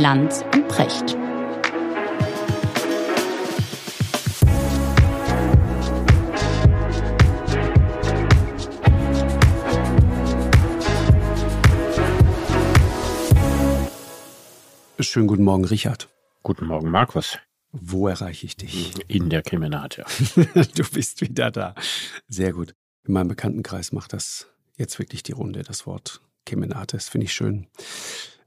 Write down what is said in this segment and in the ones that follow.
Lanz und Precht. Schönen guten Morgen, Richard. Guten Morgen, Markus. Wo erreiche ich dich? In der Kriminate. du bist wieder da. Sehr gut. In meinem Bekanntenkreis macht das jetzt wirklich die Runde, das Wort Kemenate. Das finde ich schön.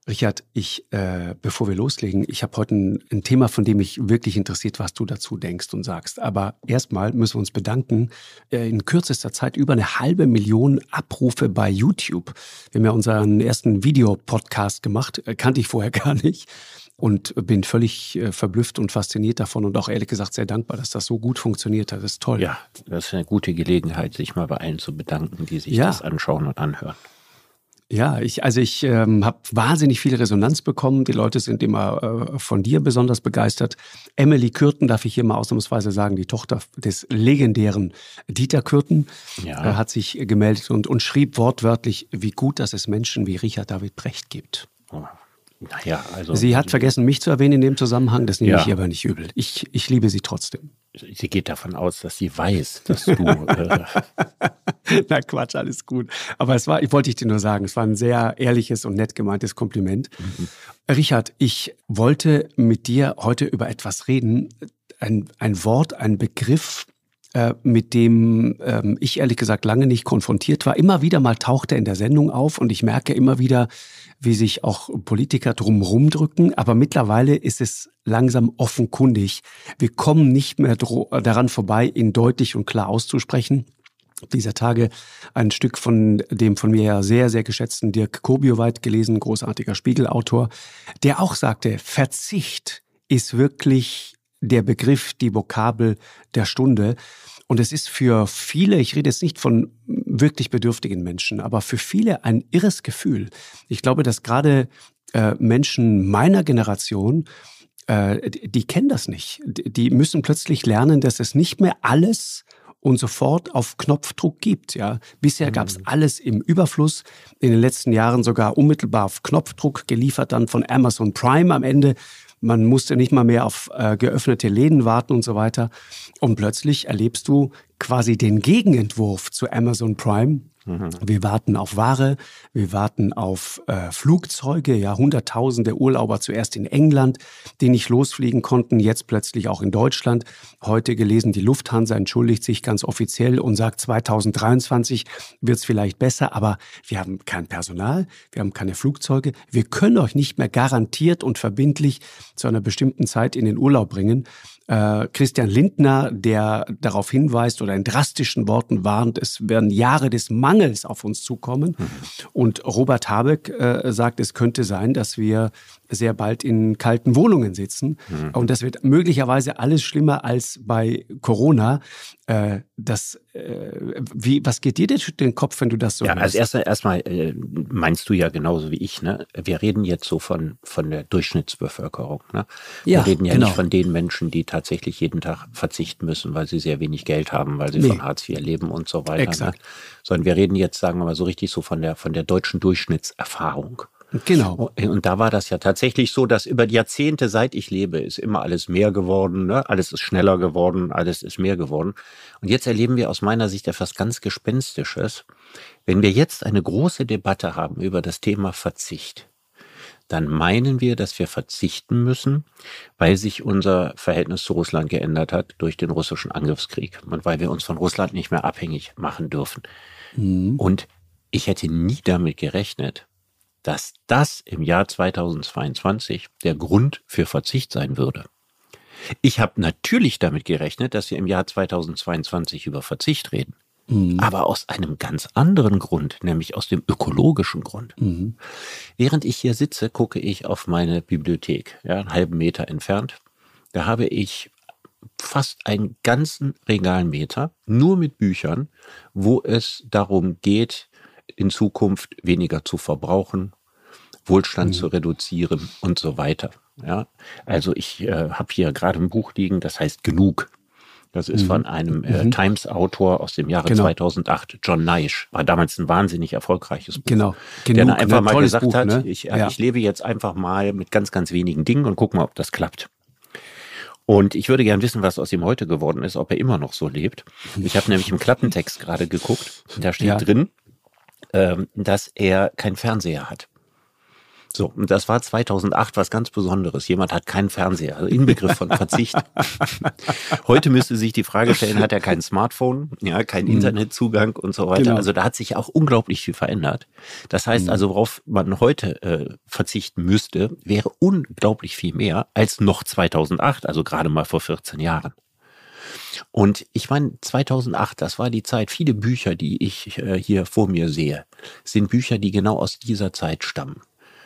Richard, ich, äh, bevor wir loslegen, ich habe heute ein, ein, Thema, von dem mich wirklich interessiert, was du dazu denkst und sagst. Aber erstmal müssen wir uns bedanken. Äh, in kürzester Zeit über eine halbe Million Abrufe bei YouTube. Wir haben ja unseren ersten Videopodcast gemacht, äh, kannte ich vorher gar nicht und bin völlig äh, verblüfft und fasziniert davon und auch ehrlich gesagt sehr dankbar, dass das so gut funktioniert hat. Das ist toll. Ja, das ist eine gute Gelegenheit, sich mal bei allen zu bedanken, die sich ja. das anschauen und anhören. Ja, ich, also ich ähm, habe wahnsinnig viel Resonanz bekommen. Die Leute sind immer äh, von dir besonders begeistert. Emily Kürten, darf ich hier mal ausnahmsweise sagen, die Tochter des legendären Dieter Kürten, ja. äh, hat sich gemeldet und, und schrieb wortwörtlich, wie gut, dass es Menschen wie Richard David Brecht gibt. Oh. Naja, also. Sie hat vergessen, mich zu erwähnen in dem Zusammenhang. Das nehme ja. ich aber nicht übel. Ich, ich liebe sie trotzdem. Sie geht davon aus, dass sie weiß, dass du. Äh Na Quatsch, alles gut. Aber es war, ich wollte ich dir nur sagen, es war ein sehr ehrliches und nett gemeintes Kompliment. Mhm. Richard, ich wollte mit dir heute über etwas reden. Ein, ein Wort, ein Begriff, äh, mit dem ähm, ich ehrlich gesagt lange nicht konfrontiert war. Immer wieder mal taucht er in der Sendung auf und ich merke immer wieder, wie sich auch Politiker drumherum drücken. Aber mittlerweile ist es langsam offenkundig. Wir kommen nicht mehr daran vorbei, ihn deutlich und klar auszusprechen. Dieser Tage ein Stück von dem von mir ja sehr, sehr geschätzten Dirk Kobioweit gelesen, großartiger Spiegelautor, der auch sagte, Verzicht ist wirklich der Begriff, die Vokabel der Stunde. Und es ist für viele, ich rede jetzt nicht von wirklich bedürftigen Menschen, aber für viele ein irres Gefühl. Ich glaube, dass gerade äh, Menschen meiner Generation, äh, die, kennen das nicht. Die müssen plötzlich lernen, dass es nicht mehr alles und sofort auf Knopfdruck gibt. Ja, bisher gab es mhm. alles im Überfluss. In den letzten Jahren sogar unmittelbar auf Knopfdruck geliefert, dann von Amazon Prime am Ende man musste nicht mal mehr auf äh, geöffnete Läden warten und so weiter. Und plötzlich erlebst du quasi den Gegenentwurf zu Amazon Prime. Mhm. Wir warten auf Ware, wir warten auf äh, Flugzeuge, ja, hunderttausende Urlauber zuerst in England, die nicht losfliegen konnten, jetzt plötzlich auch in Deutschland. Heute gelesen, die Lufthansa entschuldigt sich ganz offiziell und sagt, 2023 wird es vielleicht besser, aber wir haben kein Personal, wir haben keine Flugzeuge, wir können euch nicht mehr garantiert und verbindlich zu einer bestimmten Zeit in den Urlaub bringen. Äh, Christian Lindner, der darauf hinweist oder in drastischen Worten warnt, es werden Jahre des Mangels auf uns zukommen. Mhm. Und Robert Habeck äh, sagt, es könnte sein, dass wir sehr bald in kalten Wohnungen sitzen. Mhm. Und das wird möglicherweise alles schlimmer als bei Corona. Äh, das, äh, wie, was geht dir denn durch den Kopf, wenn du das so Ja, als erster erstmal äh, meinst du ja genauso wie ich, ne? Wir reden jetzt so von, von der Durchschnittsbevölkerung. Ne? Wir ja, reden ja genau. nicht von den Menschen, die tatsächlich jeden Tag verzichten müssen, weil sie sehr wenig Geld haben, weil sie nee. von Hartz IV leben und so weiter. Ne? Exakt. Ne? Sondern wir reden jetzt, sagen wir mal, so richtig so von der, von der deutschen Durchschnittserfahrung. Genau. Und da war das ja tatsächlich so, dass über die Jahrzehnte, seit ich lebe, ist immer alles mehr geworden, ne? alles ist schneller geworden, alles ist mehr geworden. Und jetzt erleben wir aus meiner Sicht etwas ganz Gespenstisches. Wenn wir jetzt eine große Debatte haben über das Thema Verzicht, dann meinen wir, dass wir verzichten müssen, weil sich unser Verhältnis zu Russland geändert hat durch den russischen Angriffskrieg und weil wir uns von Russland nicht mehr abhängig machen dürfen. Mhm. Und ich hätte nie damit gerechnet, dass das im Jahr 2022 der Grund für Verzicht sein würde. Ich habe natürlich damit gerechnet, dass wir im Jahr 2022 über Verzicht reden. Mhm. Aber aus einem ganz anderen Grund, nämlich aus dem ökologischen Grund. Mhm. Während ich hier sitze, gucke ich auf meine Bibliothek, ja, einen halben Meter entfernt. Da habe ich fast einen ganzen Regalmeter nur mit Büchern, wo es darum geht, in Zukunft weniger zu verbrauchen, Wohlstand mhm. zu reduzieren und so weiter. Ja, also ich äh, habe hier gerade ein Buch liegen, das heißt Genug. Das ist mhm. von einem äh, mhm. Times-Autor aus dem Jahre genau. 2008, John Naish. War damals ein wahnsinnig erfolgreiches Buch. Genau. Genug, der einfach ne? mal gesagt Buch, hat, ne? ich, ja. ich lebe jetzt einfach mal mit ganz, ganz wenigen Dingen und guck mal, ob das klappt. Und ich würde gern wissen, was aus ihm heute geworden ist, ob er immer noch so lebt. Ich habe nämlich im Klappentext gerade geguckt. Da steht ja. drin, ähm, dass er keinen Fernseher hat. So, und das war 2008 was ganz Besonderes. Jemand hat keinen Fernseher, also Inbegriff von Verzicht. Heute müsste sich die Frage stellen, hat er kein Smartphone, ja, keinen mhm. Internetzugang und so weiter. Genau. Also da hat sich auch unglaublich viel verändert. Das heißt mhm. also, worauf man heute äh, verzichten müsste, wäre unglaublich viel mehr als noch 2008, also gerade mal vor 14 Jahren. Und ich meine, 2008, das war die Zeit, viele Bücher, die ich äh, hier vor mir sehe, sind Bücher, die genau aus dieser Zeit stammen.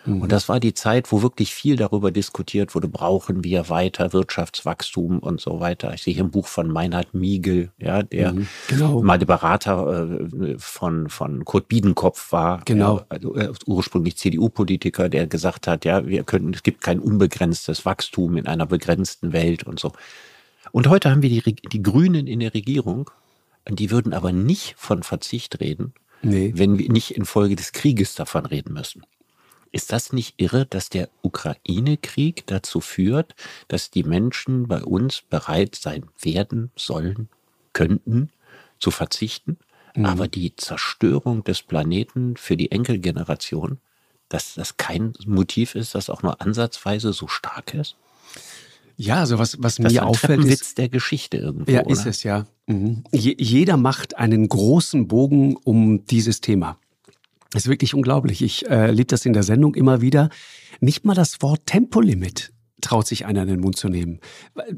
Mhm. Und das war die Zeit, wo wirklich viel darüber diskutiert wurde, brauchen wir weiter Wirtschaftswachstum und so weiter. Ich sehe hier ein Buch von Meinhard Miegel, ja, der mhm. genau. mal der Berater äh, von, von Kurt Biedenkopf war. Genau. Also, äh, ursprünglich CDU-Politiker, der gesagt hat, ja, wir können, es gibt kein unbegrenztes Wachstum in einer begrenzten Welt und so. Und heute haben wir die, die Grünen in der Regierung, die würden aber nicht von Verzicht reden, nee. wenn wir nicht infolge des Krieges davon reden müssen. Ist das nicht irre, dass der Ukraine-Krieg dazu führt, dass die Menschen bei uns bereit sein werden, sollen, könnten, zu verzichten, mhm. aber die Zerstörung des Planeten für die Enkelgeneration, dass das kein Motiv ist, das auch nur ansatzweise so stark ist? Ja, also was, was das mir auffällt, ist Witz der Geschichte irgendwo. Ja, ist es ja. Mhm. Je, jeder macht einen großen Bogen um dieses Thema. Das ist wirklich unglaublich. Ich äh, liebe das in der Sendung immer wieder. Nicht mal das Wort Tempolimit traut sich einer in den Mund zu nehmen.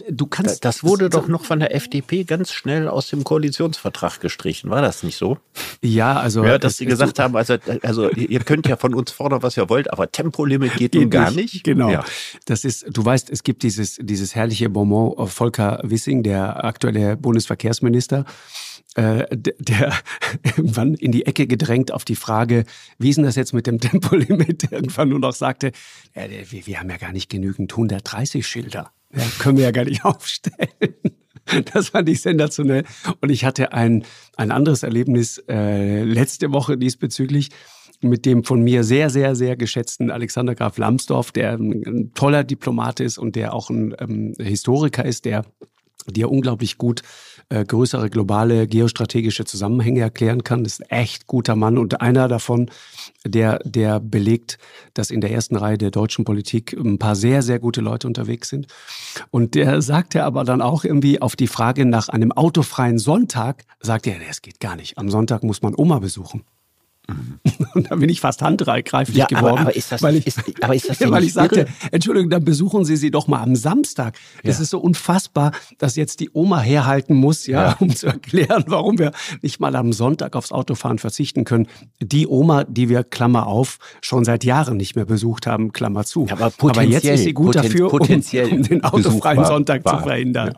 Du kannst. Das wurde doch noch von der FDP ganz schnell aus dem Koalitionsvertrag gestrichen. War das nicht so? Ja, also. Ja, dass sie gesagt haben, also, also ihr könnt ja von uns fordern, was ihr wollt, aber Tempolimit geht, geht gar nicht. nicht. Genau. Ja. Das ist, du weißt, es gibt dieses, dieses herrliche Bonbon Volker Wissing, der aktuelle Bundesverkehrsminister äh, der irgendwann in die Ecke gedrängt auf die Frage, wie ist denn das jetzt mit dem Tempolimit, irgendwann nur noch sagte, ja, wir, wir haben ja gar nicht genügend 130-Schilder. Ja, können wir ja gar nicht aufstellen. Das fand ich sensationell. Und ich hatte ein, ein anderes Erlebnis äh, letzte Woche diesbezüglich mit dem von mir sehr, sehr, sehr geschätzten Alexander Graf Lambsdorff, der ein, ein toller Diplomat ist und der auch ein ähm, Historiker ist, der dir unglaublich gut äh, größere globale geostrategische Zusammenhänge erklären kann. Das ist ein echt guter Mann und einer davon, der, der belegt, dass in der ersten Reihe der deutschen Politik ein paar sehr, sehr gute Leute unterwegs sind. Und der sagte aber dann auch irgendwie auf die Frage nach einem autofreien Sonntag, sagt er, es geht gar nicht. Am Sonntag muss man Oma besuchen. Und da bin ich fast handgreiflich ja, geworden. Aber, aber, ist das, weil ich, ist, aber ist das weil ich sagte? Entschuldigung, dann besuchen Sie sie doch mal am Samstag. Das ja. ist so unfassbar, dass jetzt die Oma herhalten muss, ja, ja, um zu erklären, warum wir nicht mal am Sonntag aufs Autofahren verzichten können. Die Oma, die wir, Klammer auf, schon seit Jahren nicht mehr besucht haben, Klammer zu. Aber, aber, jetzt ist sie gut poten, dafür, um, um, den autofreien Sonntag war. zu verhindern.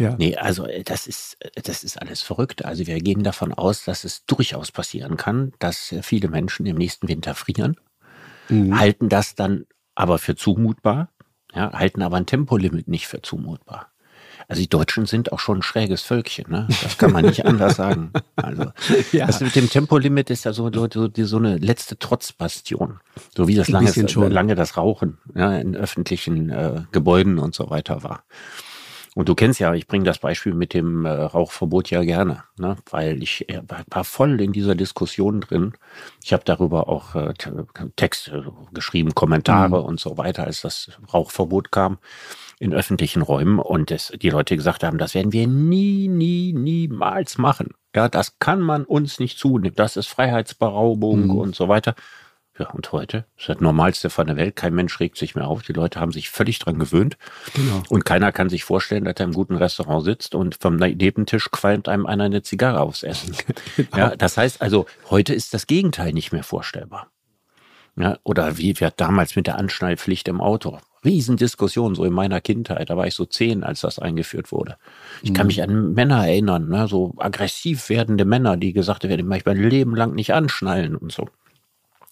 Ja. Nee, also äh, das ist, äh, das ist alles verrückt. Also wir gehen davon aus, dass es durchaus passieren kann, dass äh, viele Menschen im nächsten Winter frieren, mhm. halten das dann aber für zumutbar, ja, halten aber ein Tempolimit nicht für zumutbar. Also die Deutschen sind auch schon ein schräges Völkchen, ne? Das kann man nicht anders sagen. Also ja. das mit dem Tempolimit ist ja so, so, so, so eine letzte Trotzbastion. So wie das lange, lange das Rauchen ja, in öffentlichen äh, Gebäuden und so weiter war. Und du kennst ja, ich bringe das Beispiel mit dem äh, Rauchverbot ja gerne, ne? weil ich äh, war voll in dieser Diskussion drin. Ich habe darüber auch äh, Texte geschrieben, Kommentare mhm. und so weiter, als das Rauchverbot kam in öffentlichen Räumen und das, die Leute gesagt haben, das werden wir nie, nie, niemals machen. Ja, das kann man uns nicht zunehmen. Das ist Freiheitsberaubung mhm. und so weiter. Ja, und heute ist das Normalste von der Welt. Kein Mensch regt sich mehr auf. Die Leute haben sich völlig dran gewöhnt. Genau. Und keiner kann sich vorstellen, dass er im guten Restaurant sitzt und vom Nebentisch qualmt einem einer eine Zigarre aufs Essen. genau. Ja, das heißt also, heute ist das Gegenteil nicht mehr vorstellbar. Ja, oder wie wir damals mit der Anschnallpflicht im Auto. Riesendiskussion, so in meiner Kindheit. Da war ich so zehn, als das eingeführt wurde. Ich kann mhm. mich an Männer erinnern, ne, so aggressiv werdende Männer, die gesagt haben, ich mein Leben lang nicht anschnallen und so.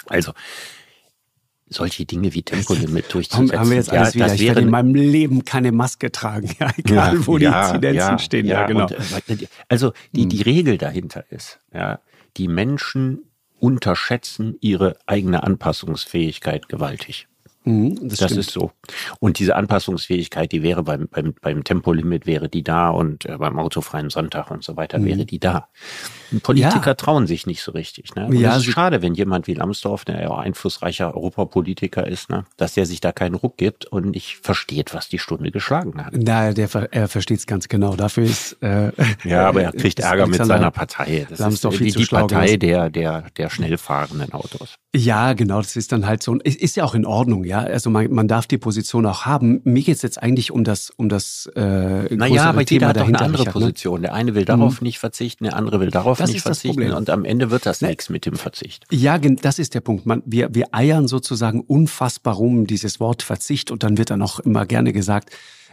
Also, solche Dinge wie Tempolimit durchzusetzen. Haben wir jetzt alles ja, wieder. Ich werde in meinem Leben keine Maske tragen, ja, egal ja, wo die Inzidenzen stehen. Ja, genau. Und, äh, also die, die hm. Regel dahinter ist, ja, die Menschen unterschätzen ihre eigene Anpassungsfähigkeit gewaltig. Mhm, das, das ist so. Und diese Anpassungsfähigkeit, die wäre beim, beim, beim Tempolimit wäre die da und äh, beim autofreien Sonntag und so weiter mhm. wäre die da. Politiker ja. trauen sich nicht so richtig. Ne? Und ja, es ist schade, wenn jemand wie Lambsdorff, der ja auch einflussreicher Europapolitiker ist, ne, dass der sich da keinen Ruck gibt und nicht versteht, was die Stunde geschlagen hat. Na, der, er versteht es ganz genau. Dafür ist äh, ja, aber er kriegt Ärger mit seiner Partei. Das Lambsdorff ist die, die Partei der der der schnell fahrenden Autos. Ja, genau. Das ist dann halt so. Ist, ist ja auch in Ordnung, ja. Also man, man darf die Position auch haben. Mir geht es jetzt eigentlich um das um das äh, naja, aber Thema jeder hat doch eine andere Richard, ne? Position. Der eine will darauf mhm. nicht verzichten, der andere will darauf das nicht verzichten und am Ende wird das ne? nichts mit dem Verzicht. Ja, das ist der Punkt. Man, wir, wir eiern sozusagen unfassbar rum dieses Wort Verzicht und dann wird dann auch immer gerne gesagt,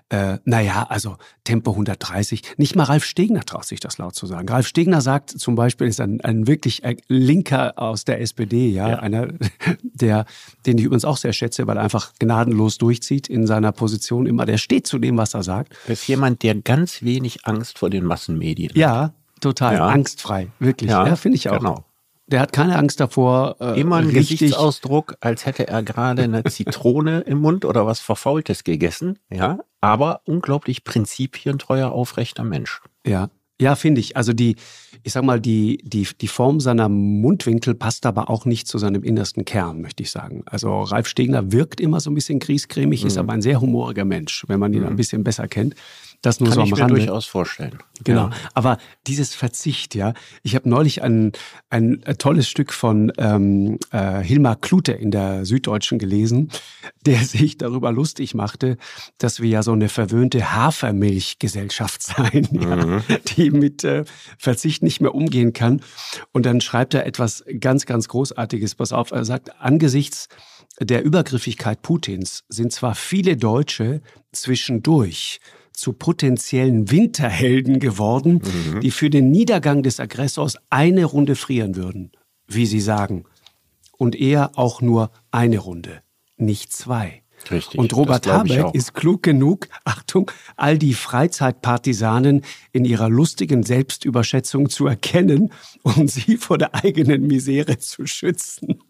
äh, naja, also Tempo 130. Nicht mal Ralf Stegner traut sich das laut zu sagen. Ralf Stegner sagt zum Beispiel, ist ein, ein wirklich ein Linker aus der SPD, ja, ja, einer, der, den ich übrigens auch sehr schätze, weil er einfach gnadenlos durchzieht in seiner Position immer. Der steht zu dem, was er sagt. Das ist jemand, der ganz wenig Angst vor den Massenmedien hat. Ja, total. Ja. Angstfrei, wirklich. Ja, ja finde ich auch. Genau. Der hat keine Angst davor. Äh, Immer ein Gesichtsausdruck, als hätte er gerade eine Zitrone im Mund oder was Verfaultes gegessen. Ja, aber unglaublich prinzipientreuer, aufrechter Mensch. Ja, ja, finde ich. Also die, ich sag mal, die, die, die Form seiner Mundwinkel passt aber auch nicht zu seinem innersten Kern, möchte ich sagen. Also Ralf Stegner wirkt immer so ein bisschen griesgrämig, mhm. ist aber ein sehr humoriger Mensch, wenn man ihn mhm. ein bisschen besser kennt. Das nur Kann so am ich mir durchaus vorstellen. Genau. Ja. Aber dieses Verzicht, ja. Ich habe neulich ein, ein tolles Stück von ähm, äh, Hilmar Klute in der Süddeutschen gelesen, der sich darüber lustig machte, dass wir ja so eine verwöhnte Hafermilchgesellschaft seien, mhm. ja, die mit äh, Verzicht nicht mehr umgehen kann. Und dann schreibt er etwas ganz, ganz Großartiges. Pass auf, er sagt, angesichts der Übergriffigkeit Putins sind zwar viele Deutsche zwischendurch zu potenziellen Winterhelden geworden, mhm. die für den Niedergang des Aggressors eine Runde frieren würden, wie sie sagen. Und eher auch nur eine Runde, nicht zwei. Richtig, und Robert Habeck ist klug genug, Achtung, all die Freizeitpartisanen in ihrer lustigen Selbstüberschätzung zu erkennen und sie vor der eigenen Misere zu schützen.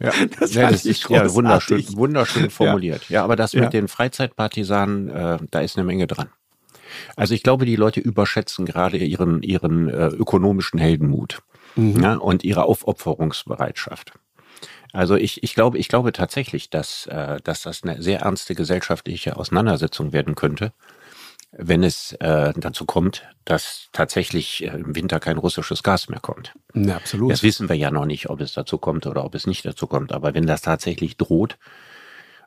Ja, das, ja, das ist ja wunderschön, wunderschön formuliert. Ja, ja aber das mit den Freizeitpartisanen, äh, da ist eine Menge dran. Also ich glaube, die Leute überschätzen gerade ihren, ihren äh, ökonomischen Heldenmut mhm. ja, und ihre Aufopferungsbereitschaft. Also ich, ich glaube, ich glaube tatsächlich, dass, äh, dass das eine sehr ernste gesellschaftliche Auseinandersetzung werden könnte, wenn es äh, dazu kommt, dass tatsächlich äh, im Winter kein russisches Gas mehr kommt. Ja, absolut. Das wissen wir ja noch nicht, ob es dazu kommt oder ob es nicht dazu kommt. Aber wenn das tatsächlich droht,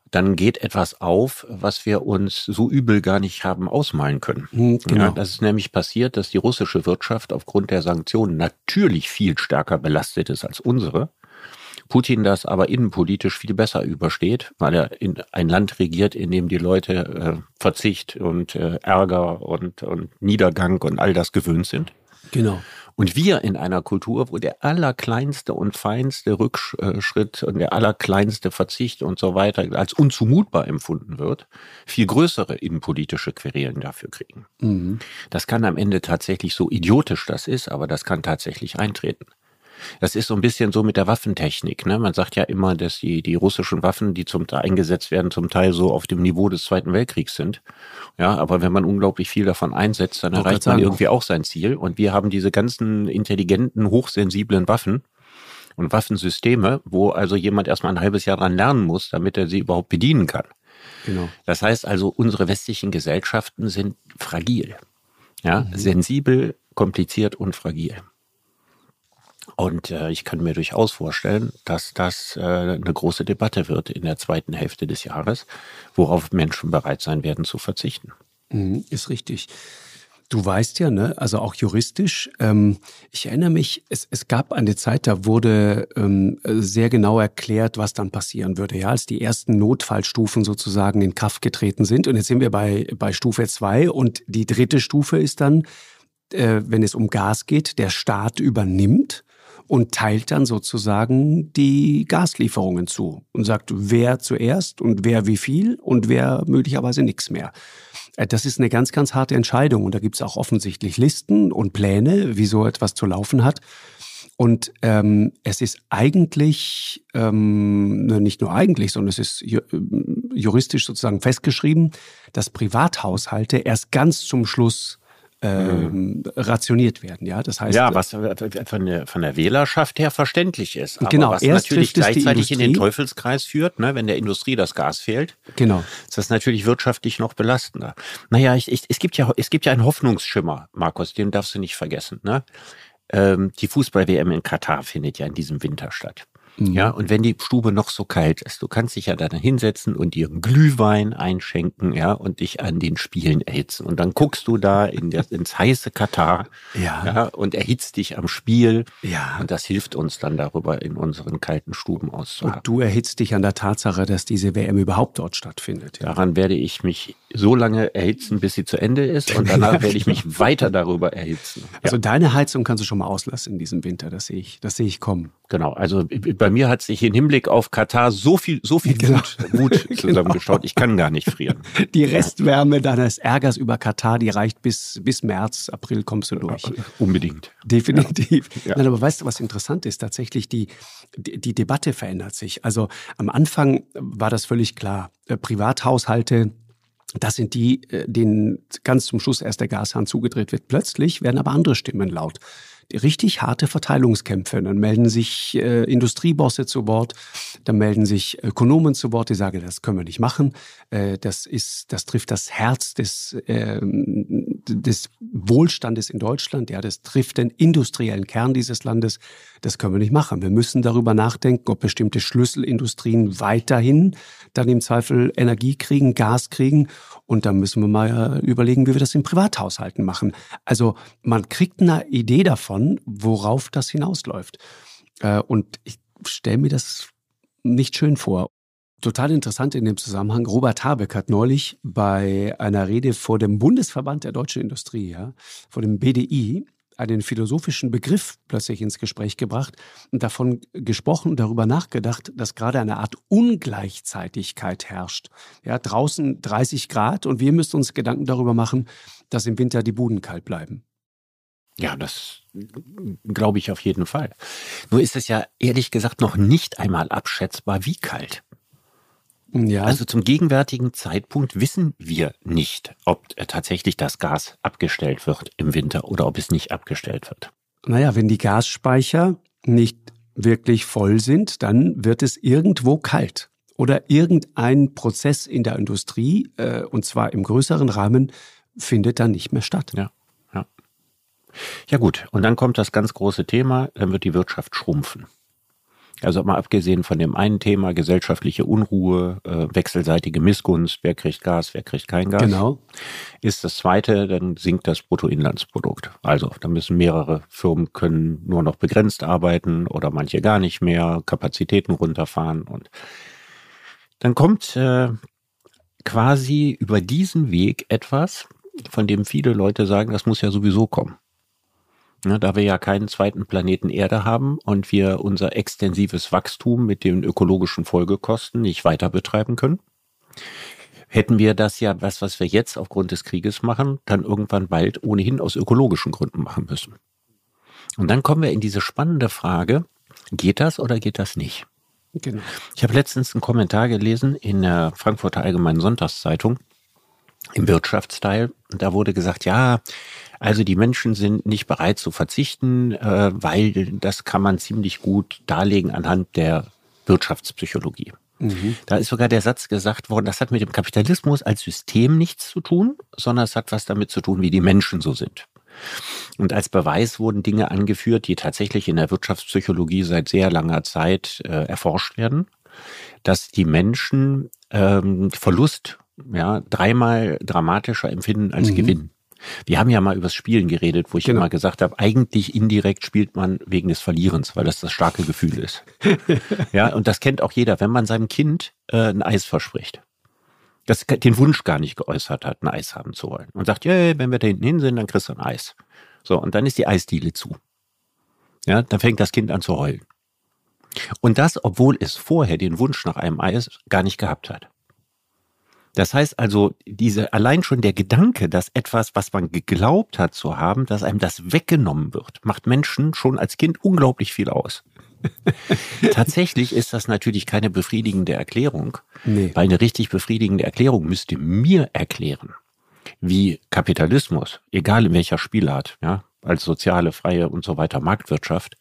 dann geht etwas auf, was wir uns so übel gar nicht haben ausmalen können. Mhm, genau. Ja, das ist nämlich passiert, dass die russische Wirtschaft aufgrund der Sanktionen natürlich viel stärker belastet ist als unsere. Putin das aber innenpolitisch viel besser übersteht, weil er in ein Land regiert, in dem die Leute äh, Verzicht und äh, Ärger und, und Niedergang und all das gewöhnt sind. Genau. Und wir in einer Kultur, wo der allerkleinste und feinste Rückschritt und der allerkleinste Verzicht und so weiter als unzumutbar empfunden wird, viel größere innenpolitische Querelen dafür kriegen. Mhm. Das kann am Ende tatsächlich so idiotisch das ist, aber das kann tatsächlich eintreten. Das ist so ein bisschen so mit der Waffentechnik. Ne? Man sagt ja immer, dass die, die russischen Waffen, die zum Teil eingesetzt werden, zum Teil so auf dem Niveau des Zweiten Weltkriegs sind. Ja, aber wenn man unglaublich viel davon einsetzt, dann erreicht man irgendwie auch sein Ziel. Und wir haben diese ganzen intelligenten, hochsensiblen Waffen und Waffensysteme, wo also jemand erstmal ein halbes Jahr dran lernen muss, damit er sie überhaupt bedienen kann. Genau. Das heißt also, unsere westlichen Gesellschaften sind fragil. Ja, mhm. sensibel, kompliziert und fragil. Und äh, ich kann mir durchaus vorstellen, dass das äh, eine große Debatte wird in der zweiten Hälfte des Jahres, worauf Menschen bereit sein werden zu verzichten. Mhm, ist richtig. Du weißt ja, ne, also auch juristisch, ähm, ich erinnere mich, es, es gab eine Zeit, da wurde ähm, sehr genau erklärt, was dann passieren würde, ja, als die ersten Notfallstufen sozusagen in Kraft getreten sind. Und jetzt sind wir bei, bei Stufe zwei und die dritte Stufe ist dann, äh, wenn es um Gas geht, der Staat übernimmt und teilt dann sozusagen die Gaslieferungen zu und sagt, wer zuerst und wer wie viel und wer möglicherweise nichts mehr. Äh, das ist eine ganz, ganz harte Entscheidung und da gibt es auch offensichtlich Listen und Pläne, wie so etwas zu laufen hat. Und ähm, es ist eigentlich, ähm, nicht nur eigentlich, sondern es ist juristisch sozusagen festgeschrieben, dass Privathaushalte erst ganz zum Schluss ähm, rationiert werden. Ja, das heißt, ja, was von der, von der Wählerschaft her verständlich ist. Aber genau, was natürlich gleichzeitig in den Teufelskreis führt, ne, wenn der Industrie das Gas fehlt, genau. ist das natürlich wirtschaftlich noch belastender. Naja, ich, ich, es, gibt ja, es gibt ja einen Hoffnungsschimmer, Markus, den darfst du nicht vergessen. Ne? Ähm, die Fußball-WM in Katar findet ja in diesem Winter statt. Mhm. Ja, und wenn die Stube noch so kalt ist, du kannst dich ja da dann hinsetzen und dir Glühwein einschenken, ja, und dich an den Spielen erhitzen. Und dann guckst du da in der, ins heiße Katar, ja. ja, und erhitzt dich am Spiel. Ja. Und das hilft uns dann darüber in unseren kalten Stuben auszuhalten. Und du erhitzt dich an der Tatsache, dass diese WM überhaupt dort stattfindet. Ja. Daran werde ich mich so lange erhitzen, bis sie zu Ende ist. Und danach werde ich mich weiter darüber erhitzen. Also deine Heizung kannst du schon mal auslassen in diesem Winter. Das sehe ich, das sehe ich kommen. Genau, also bei mir hat sich im Hinblick auf Katar so viel, so viel genau. Wut, Wut zusammengeschaut. Ich kann gar nicht frieren. Die Restwärme deines Ärgers über Katar, die reicht bis, bis März, April kommst du durch. Unbedingt. Definitiv. Ja. Nein, aber weißt du, was interessant ist? Tatsächlich, die, die, die Debatte verändert sich. Also am Anfang war das völlig klar. Äh, Privathaushalte, das sind die, äh, denen ganz zum Schluss erst der Gashahn zugedreht wird. Plötzlich werden aber andere Stimmen laut richtig harte Verteilungskämpfe. Dann melden sich äh, Industriebosse zu Wort, dann melden sich Ökonomen zu Wort, die sagen, das können wir nicht machen. Äh, das ist, das trifft das Herz des, äh, des Wohlstandes in Deutschland. Ja, das trifft den industriellen Kern dieses Landes. Das können wir nicht machen. Wir müssen darüber nachdenken, ob bestimmte Schlüsselindustrien weiterhin dann im Zweifel Energie kriegen, Gas kriegen. Und dann müssen wir mal überlegen, wie wir das in Privathaushalten machen. Also man kriegt eine Idee davon, worauf das hinausläuft. Äh, und ich stelle mir das nicht schön vor. Total interessant in dem Zusammenhang. Robert Habeck hat neulich bei einer Rede vor dem Bundesverband der deutschen Industrie, ja, vor dem BDI, einen philosophischen Begriff plötzlich ins Gespräch gebracht und davon gesprochen und darüber nachgedacht, dass gerade eine Art Ungleichzeitigkeit herrscht. Ja, draußen 30 Grad und wir müssen uns Gedanken darüber machen, dass im Winter die Buden kalt bleiben. Ja, das glaube ich auf jeden Fall. Nur ist es ja ehrlich gesagt noch nicht einmal abschätzbar, wie kalt. Ja. Also zum gegenwärtigen Zeitpunkt wissen wir nicht, ob tatsächlich das Gas abgestellt wird im Winter oder ob es nicht abgestellt wird. Naja, wenn die Gasspeicher nicht wirklich voll sind, dann wird es irgendwo kalt. Oder irgendein Prozess in der Industrie, äh, und zwar im größeren Rahmen, findet dann nicht mehr statt. Ja, ja. Ja gut, und dann kommt das ganz große Thema, dann wird die Wirtschaft schrumpfen. Also mal abgesehen von dem einen Thema gesellschaftliche Unruhe, äh, wechselseitige Missgunst, wer kriegt Gas, wer kriegt kein Gas. Genau. Ist das zweite, dann sinkt das Bruttoinlandsprodukt. Also da müssen mehrere Firmen können nur noch begrenzt arbeiten oder manche gar nicht mehr, Kapazitäten runterfahren und dann kommt äh, quasi über diesen Weg etwas, von dem viele Leute sagen, das muss ja sowieso kommen. Ne, da wir ja keinen zweiten Planeten Erde haben und wir unser extensives Wachstum mit den ökologischen Folgekosten nicht weiter betreiben können, hätten wir das ja, was, was wir jetzt aufgrund des Krieges machen, dann irgendwann bald ohnehin aus ökologischen Gründen machen müssen. Und dann kommen wir in diese spannende Frage, geht das oder geht das nicht? Genau. Ich habe letztens einen Kommentar gelesen in der Frankfurter Allgemeinen Sonntagszeitung im Wirtschaftsteil. Und da wurde gesagt, ja, also die Menschen sind nicht bereit zu verzichten, äh, weil das kann man ziemlich gut darlegen anhand der Wirtschaftspsychologie. Mhm. Da ist sogar der Satz gesagt worden, das hat mit dem Kapitalismus als System nichts zu tun, sondern es hat was damit zu tun, wie die Menschen so sind. Und als Beweis wurden Dinge angeführt, die tatsächlich in der Wirtschaftspsychologie seit sehr langer Zeit äh, erforscht werden, dass die Menschen ähm, Verlust ja dreimal dramatischer empfinden als mhm. Gewinn. Wir haben ja mal übers Spielen geredet, wo ich genau. immer gesagt habe, eigentlich indirekt spielt man wegen des Verlierens, weil das das starke Gefühl ist. ja, und das kennt auch jeder, wenn man seinem Kind äh, ein Eis verspricht. Das den Wunsch gar nicht geäußert hat, ein Eis haben zu wollen. Und sagt, ja, wenn wir da hinten hin sind, dann kriegst du ein Eis. So, und dann ist die Eisdiele zu. ja, dann fängt das Kind an zu heulen. Und das, obwohl es vorher den Wunsch nach einem Eis gar nicht gehabt hat. Das heißt also, diese, allein schon der Gedanke, dass etwas, was man geglaubt hat zu haben, dass einem das weggenommen wird, macht Menschen schon als Kind unglaublich viel aus. Tatsächlich ist das natürlich keine befriedigende Erklärung, nee. weil eine richtig befriedigende Erklärung müsste mir erklären, wie Kapitalismus, egal in welcher Spielart, ja, als soziale, freie und so weiter Marktwirtschaft,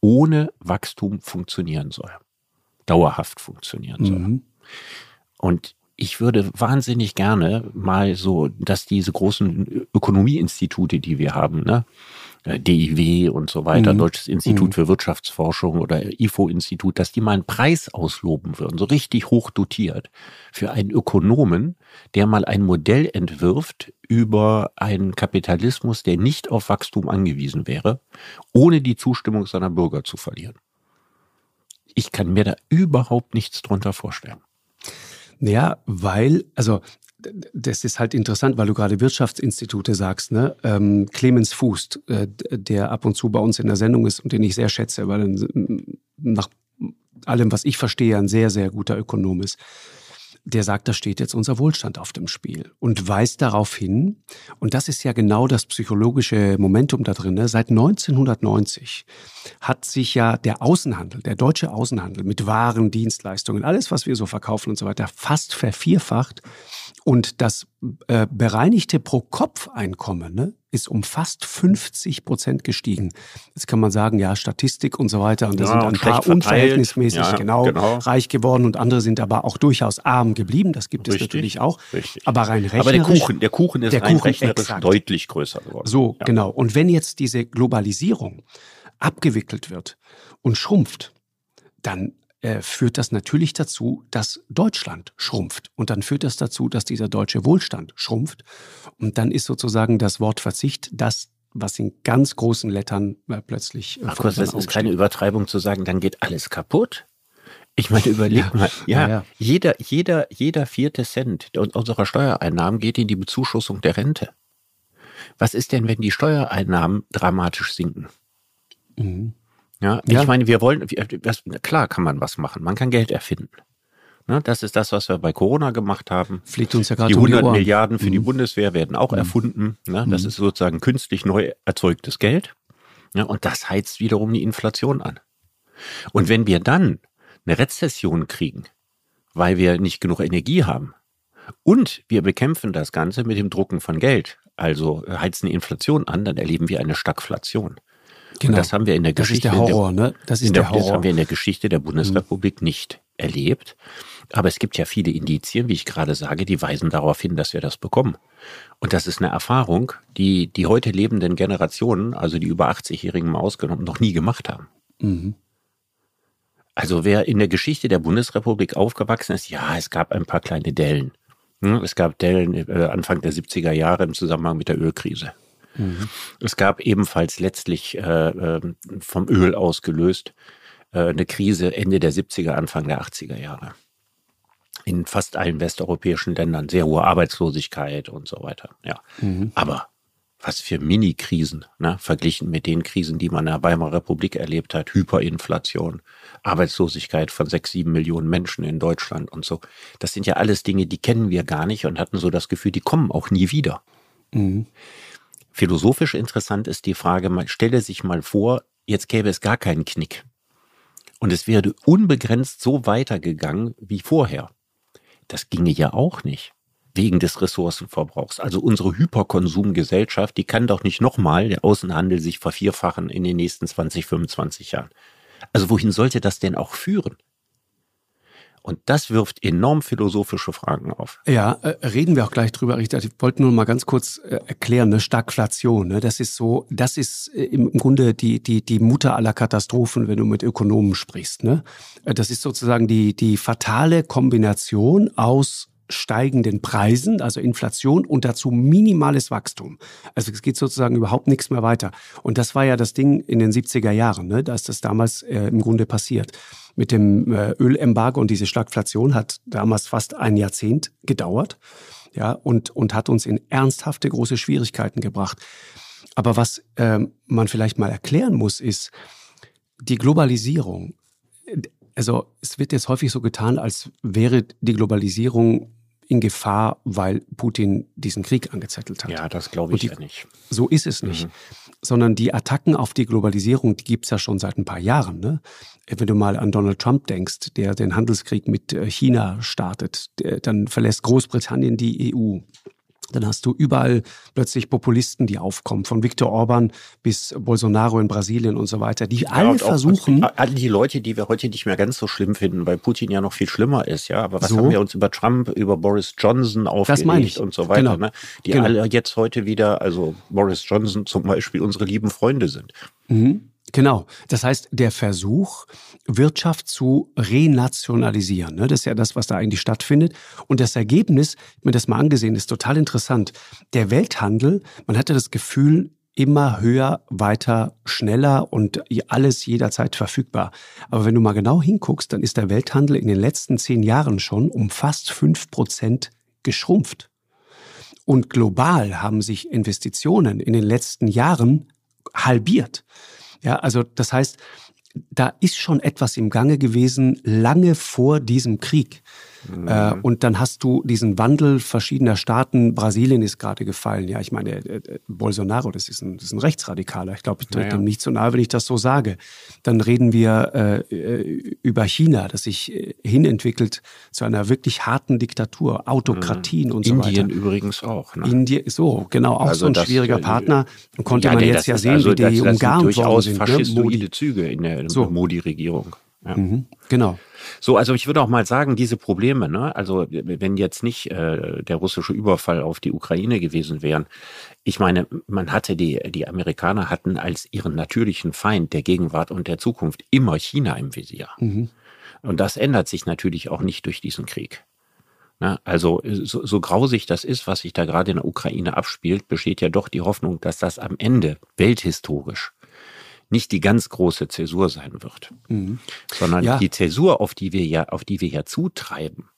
ohne Wachstum funktionieren soll. Dauerhaft funktionieren soll. Mhm. Und ich würde wahnsinnig gerne mal so, dass diese großen Ökonomieinstitute, die wir haben, ne, äh, DIW und so weiter, mhm. Deutsches Institut mhm. für Wirtschaftsforschung oder IFO-Institut, dass die mal einen Preis ausloben würden, so richtig hoch dotiert, für einen Ökonomen, der mal ein Modell entwirft über einen Kapitalismus, der nicht auf Wachstum angewiesen wäre, ohne die Zustimmung seiner Bürger zu verlieren. Ich kann mir da überhaupt nichts drunter vorstellen. Ja, weil, also das ist halt interessant, weil du gerade Wirtschaftsinstitute sagst. Ne? Ähm, Clemens Fußt, äh, der ab und zu bei uns in der Sendung ist und den ich sehr schätze, weil er nach allem, was ich verstehe, ein sehr, sehr guter Ökonom ist der sagt, da steht jetzt unser Wohlstand auf dem Spiel und weist darauf hin, und das ist ja genau das psychologische Momentum da drin, ne? seit 1990 hat sich ja der Außenhandel, der deutsche Außenhandel mit Waren, Dienstleistungen, alles, was wir so verkaufen und so weiter, fast vervierfacht. Und das äh, bereinigte Pro-Kopf-Einkommen ne, ist um fast 50 Prozent gestiegen. Jetzt kann man sagen, ja, Statistik und so weiter. Und da ja, sind ein paar unverhältnismäßig ja, genau, genau, reich geworden und andere sind aber auch durchaus arm geblieben. Das gibt Richtig. es natürlich auch. Richtig. Aber rein rechnerisch. Aber der Kuchen, der Kuchen ist der rein Kuchen rechnerisch exakt. deutlich größer geworden. So, ja. genau. Und wenn jetzt diese Globalisierung abgewickelt wird und schrumpft, dann äh, führt das natürlich dazu, dass Deutschland schrumpft. Und dann führt das dazu, dass dieser deutsche Wohlstand schrumpft. Und dann ist sozusagen das Wort Verzicht das, was in ganz großen Lettern äh, plötzlich. Äh, Ach kurz, das ist keine Übertreibung zu sagen, dann geht alles kaputt. Ich meine, überleg ja. mal, ja, ja, ja, Jeder, jeder, jeder vierte Cent unserer Steuereinnahmen geht in die Bezuschussung der Rente. Was ist denn, wenn die Steuereinnahmen dramatisch sinken? Mhm. Ja, ja. ich meine, wir wollen, das, klar kann man was machen. Man kann Geld erfinden. Ne, das ist das, was wir bei Corona gemacht haben. Fliegt uns ja gerade Die 100 um die Milliarden für mhm. die Bundeswehr werden auch mhm. erfunden. Ne, das mhm. ist sozusagen künstlich neu erzeugtes Geld. Ja, und das heizt wiederum die Inflation an. Und wenn wir dann eine Rezession kriegen, weil wir nicht genug Energie haben, und wir bekämpfen das Ganze mit dem Drucken von Geld, also heizen die Inflation an, dann erleben wir eine Stagflation. Genau. Und das haben wir in der Geschichte. Das ist der Horror, ne? Das ist der, der Horror. Das haben wir in der Geschichte der Bundesrepublik mhm. nicht erlebt. Aber es gibt ja viele Indizien, wie ich gerade sage, die weisen darauf hin, dass wir das bekommen. Und das ist eine Erfahrung, die die heute lebenden Generationen, also die über 80-Jährigen mal ausgenommen, noch nie gemacht haben. Mhm. Also wer in der Geschichte der Bundesrepublik aufgewachsen ist, ja, es gab ein paar kleine Dellen. Hm, es gab Dellen äh, Anfang der 70er Jahre im Zusammenhang mit der Ölkrise. Mhm. Es gab ebenfalls letztlich äh, ähm, vom Öl ausgelöst äh, eine Krise Ende der 70er, Anfang der 80er Jahre. In fast allen westeuropäischen Ländern sehr hohe Arbeitslosigkeit und so weiter. Ja. Mhm. Aber was für Mini-Krisen, ne? verglichen mit den Krisen, die man in der Weimarer Republik erlebt hat, Hyperinflation, Arbeitslosigkeit von sechs, sieben Millionen Menschen in Deutschland und so. Das sind ja alles Dinge, die kennen wir gar nicht und hatten so das Gefühl, die kommen auch nie wieder. Mhm. Philosophisch interessant ist die Frage, stelle sich mal vor, jetzt gäbe es gar keinen Knick. Und es wäre unbegrenzt so weitergegangen wie vorher. Das ginge ja auch nicht. Wegen des Ressourcenverbrauchs. Also unsere Hyperkonsumgesellschaft, die kann doch nicht nochmal der Außenhandel sich vervierfachen in den nächsten 20, 25 Jahren. Also wohin sollte das denn auch führen? Und das wirft enorm philosophische Fragen auf. Ja, äh, reden wir auch gleich drüber. Ich wollte nur mal ganz kurz äh, erklären, ne? Stagflation, ne? das ist so, das ist äh, im Grunde die, die, die Mutter aller Katastrophen, wenn du mit Ökonomen sprichst. Ne? Äh, das ist sozusagen die, die fatale Kombination aus steigenden Preisen, also Inflation und dazu minimales Wachstum. Also es geht sozusagen überhaupt nichts mehr weiter. Und das war ja das Ding in den 70er Jahren, ne? da ist das damals äh, im Grunde passiert mit dem äh, Ölembargo und diese Stagflation hat damals fast ein Jahrzehnt gedauert ja, und, und hat uns in ernsthafte große Schwierigkeiten gebracht. Aber was äh, man vielleicht mal erklären muss, ist die Globalisierung. Also es wird jetzt häufig so getan, als wäre die Globalisierung in Gefahr, weil Putin diesen Krieg angezettelt hat. Ja, das glaube ich die, ja nicht. So ist es nicht. Mhm. Sondern die Attacken auf die Globalisierung, die gibt es ja schon seit ein paar Jahren. Ne? Wenn du mal an Donald Trump denkst, der den Handelskrieg mit äh, China startet, der, dann verlässt Großbritannien die EU. Dann hast du überall plötzlich Populisten, die aufkommen, von Viktor Orban bis Bolsonaro in Brasilien und so weiter, die ja, alle versuchen. Alle die Leute, die wir heute nicht mehr ganz so schlimm finden, weil Putin ja noch viel schlimmer ist, ja. Aber was so? haben wir uns über Trump, über Boris Johnson aufgeregt und so weiter, genau. ne? Die genau. alle jetzt heute wieder, also Boris Johnson zum Beispiel, unsere lieben Freunde sind. Mhm. Genau. Das heißt, der Versuch, Wirtschaft zu renationalisieren, ne, das ist ja das, was da eigentlich stattfindet. Und das Ergebnis, ich mir das mal angesehen, ist total interessant. Der Welthandel, man hatte das Gefühl, immer höher, weiter, schneller und alles jederzeit verfügbar. Aber wenn du mal genau hinguckst, dann ist der Welthandel in den letzten zehn Jahren schon um fast fünf Prozent geschrumpft. Und global haben sich Investitionen in den letzten Jahren halbiert. Ja, also das heißt, da ist schon etwas im Gange gewesen, lange vor diesem Krieg. Mhm. Äh, und dann hast du diesen Wandel verschiedener Staaten. Brasilien ist gerade gefallen. Ja, ich meine, äh, äh, Bolsonaro, das ist ein, das ist ein Rechtsradikaler. Ich glaube, ich trete ja, dem nicht so nahe, wenn ich das so sage. Dann reden wir äh, über China, das sich hinentwickelt zu einer wirklich harten Diktatur, Autokratien mhm. und so Indien weiter. Indien übrigens auch. Ne? Indien, so, genau, auch also so ein schwieriger Partner. Und konnte ja, man jetzt ja sehen, also, wie die das, das umgarnt durchaus worden sind. Ne? faschistoide ne? Züge in der so. Modi-Regierung. Ja. Mhm, genau. So, also ich würde auch mal sagen, diese Probleme, ne, also wenn jetzt nicht äh, der russische Überfall auf die Ukraine gewesen wären, ich meine, man hatte die, die Amerikaner hatten als ihren natürlichen Feind der Gegenwart und der Zukunft immer China im Visier. Mhm. Und das ändert sich natürlich auch nicht durch diesen Krieg. Na, also so, so grausig das ist, was sich da gerade in der Ukraine abspielt, besteht ja doch die Hoffnung, dass das am Ende welthistorisch nicht die ganz große Zäsur sein wird, mhm. sondern ja. die Zäsur, auf die wir ja, auf die wir ja zutreiben,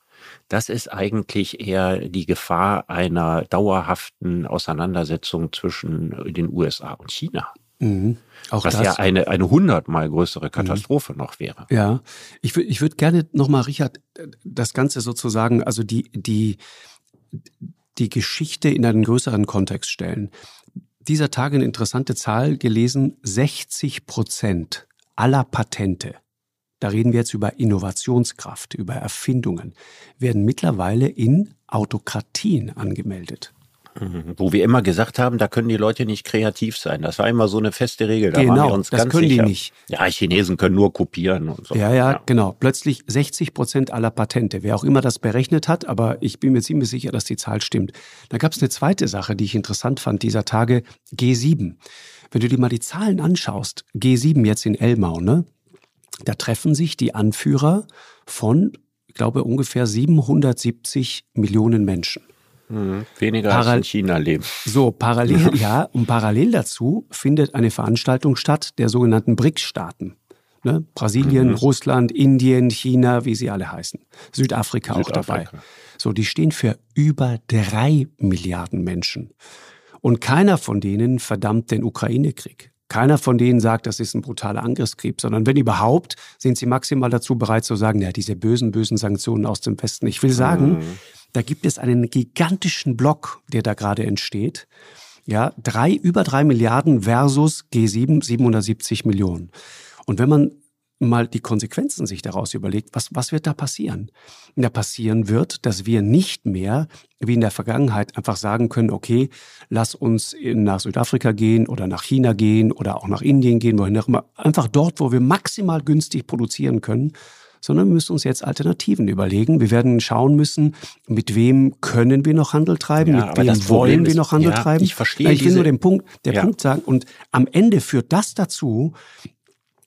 das ist eigentlich eher die Gefahr einer dauerhaften Auseinandersetzung zwischen den USA und China. Mhm. Auch was das. ja eine, eine hundertmal größere mhm. Katastrophe mhm. noch wäre. Ja, ich, würde ich würde gerne nochmal, Richard, das Ganze sozusagen, also die, die, die Geschichte in einen größeren Kontext stellen dieser Tage eine interessante Zahl gelesen. 60 Prozent aller Patente, da reden wir jetzt über Innovationskraft, über Erfindungen, werden mittlerweile in Autokratien angemeldet. Wo wir immer gesagt haben, da können die Leute nicht kreativ sein. Das war immer so eine feste Regel. Da genau, waren wir uns das ganz können sicher. die nicht. Ja, Chinesen können nur kopieren und so. Ja, ja, ja, genau. Plötzlich 60 Prozent aller Patente. Wer auch immer das berechnet hat, aber ich bin mir ziemlich sicher, dass die Zahl stimmt. Da gab es eine zweite Sache, die ich interessant fand dieser Tage. G7. Wenn du dir mal die Zahlen anschaust, G7 jetzt in Elmau, ne? Da treffen sich die Anführer von, ich glaube, ungefähr 770 Millionen Menschen. Mhm. Weniger Paral als in China leben. So, parallel, ja, und parallel dazu findet eine Veranstaltung statt der sogenannten BRICS-Staaten. Ne? Brasilien, mhm. Russland, Indien, China, wie sie alle heißen. Südafrika, Südafrika auch dabei. So, die stehen für über drei Milliarden Menschen. Und keiner von denen verdammt den Ukraine-Krieg. Keiner von denen sagt, das ist ein brutaler Angriffskrieg, sondern wenn überhaupt, sind sie maximal dazu bereit zu sagen, ja, diese bösen, bösen Sanktionen aus dem Westen. Ich will sagen, mhm. Da gibt es einen gigantischen Block, der da gerade entsteht. Ja, drei, über drei Milliarden versus G7, 770 Millionen. Und wenn man mal die Konsequenzen sich daraus überlegt, was, was wird da passieren? Da passieren wird, dass wir nicht mehr, wie in der Vergangenheit, einfach sagen können, okay, lass uns nach Südafrika gehen oder nach China gehen oder auch nach Indien gehen, wohin auch immer. Einfach dort, wo wir maximal günstig produzieren können, sondern wir müssen uns jetzt Alternativen überlegen. Wir werden schauen müssen, mit wem können wir noch Handel treiben, ja, mit wem wollen wir noch Handel ja, treiben. Ich verstehe. Ich will nur den Punkt, der ja. Punkt sagen. Und am Ende führt das dazu,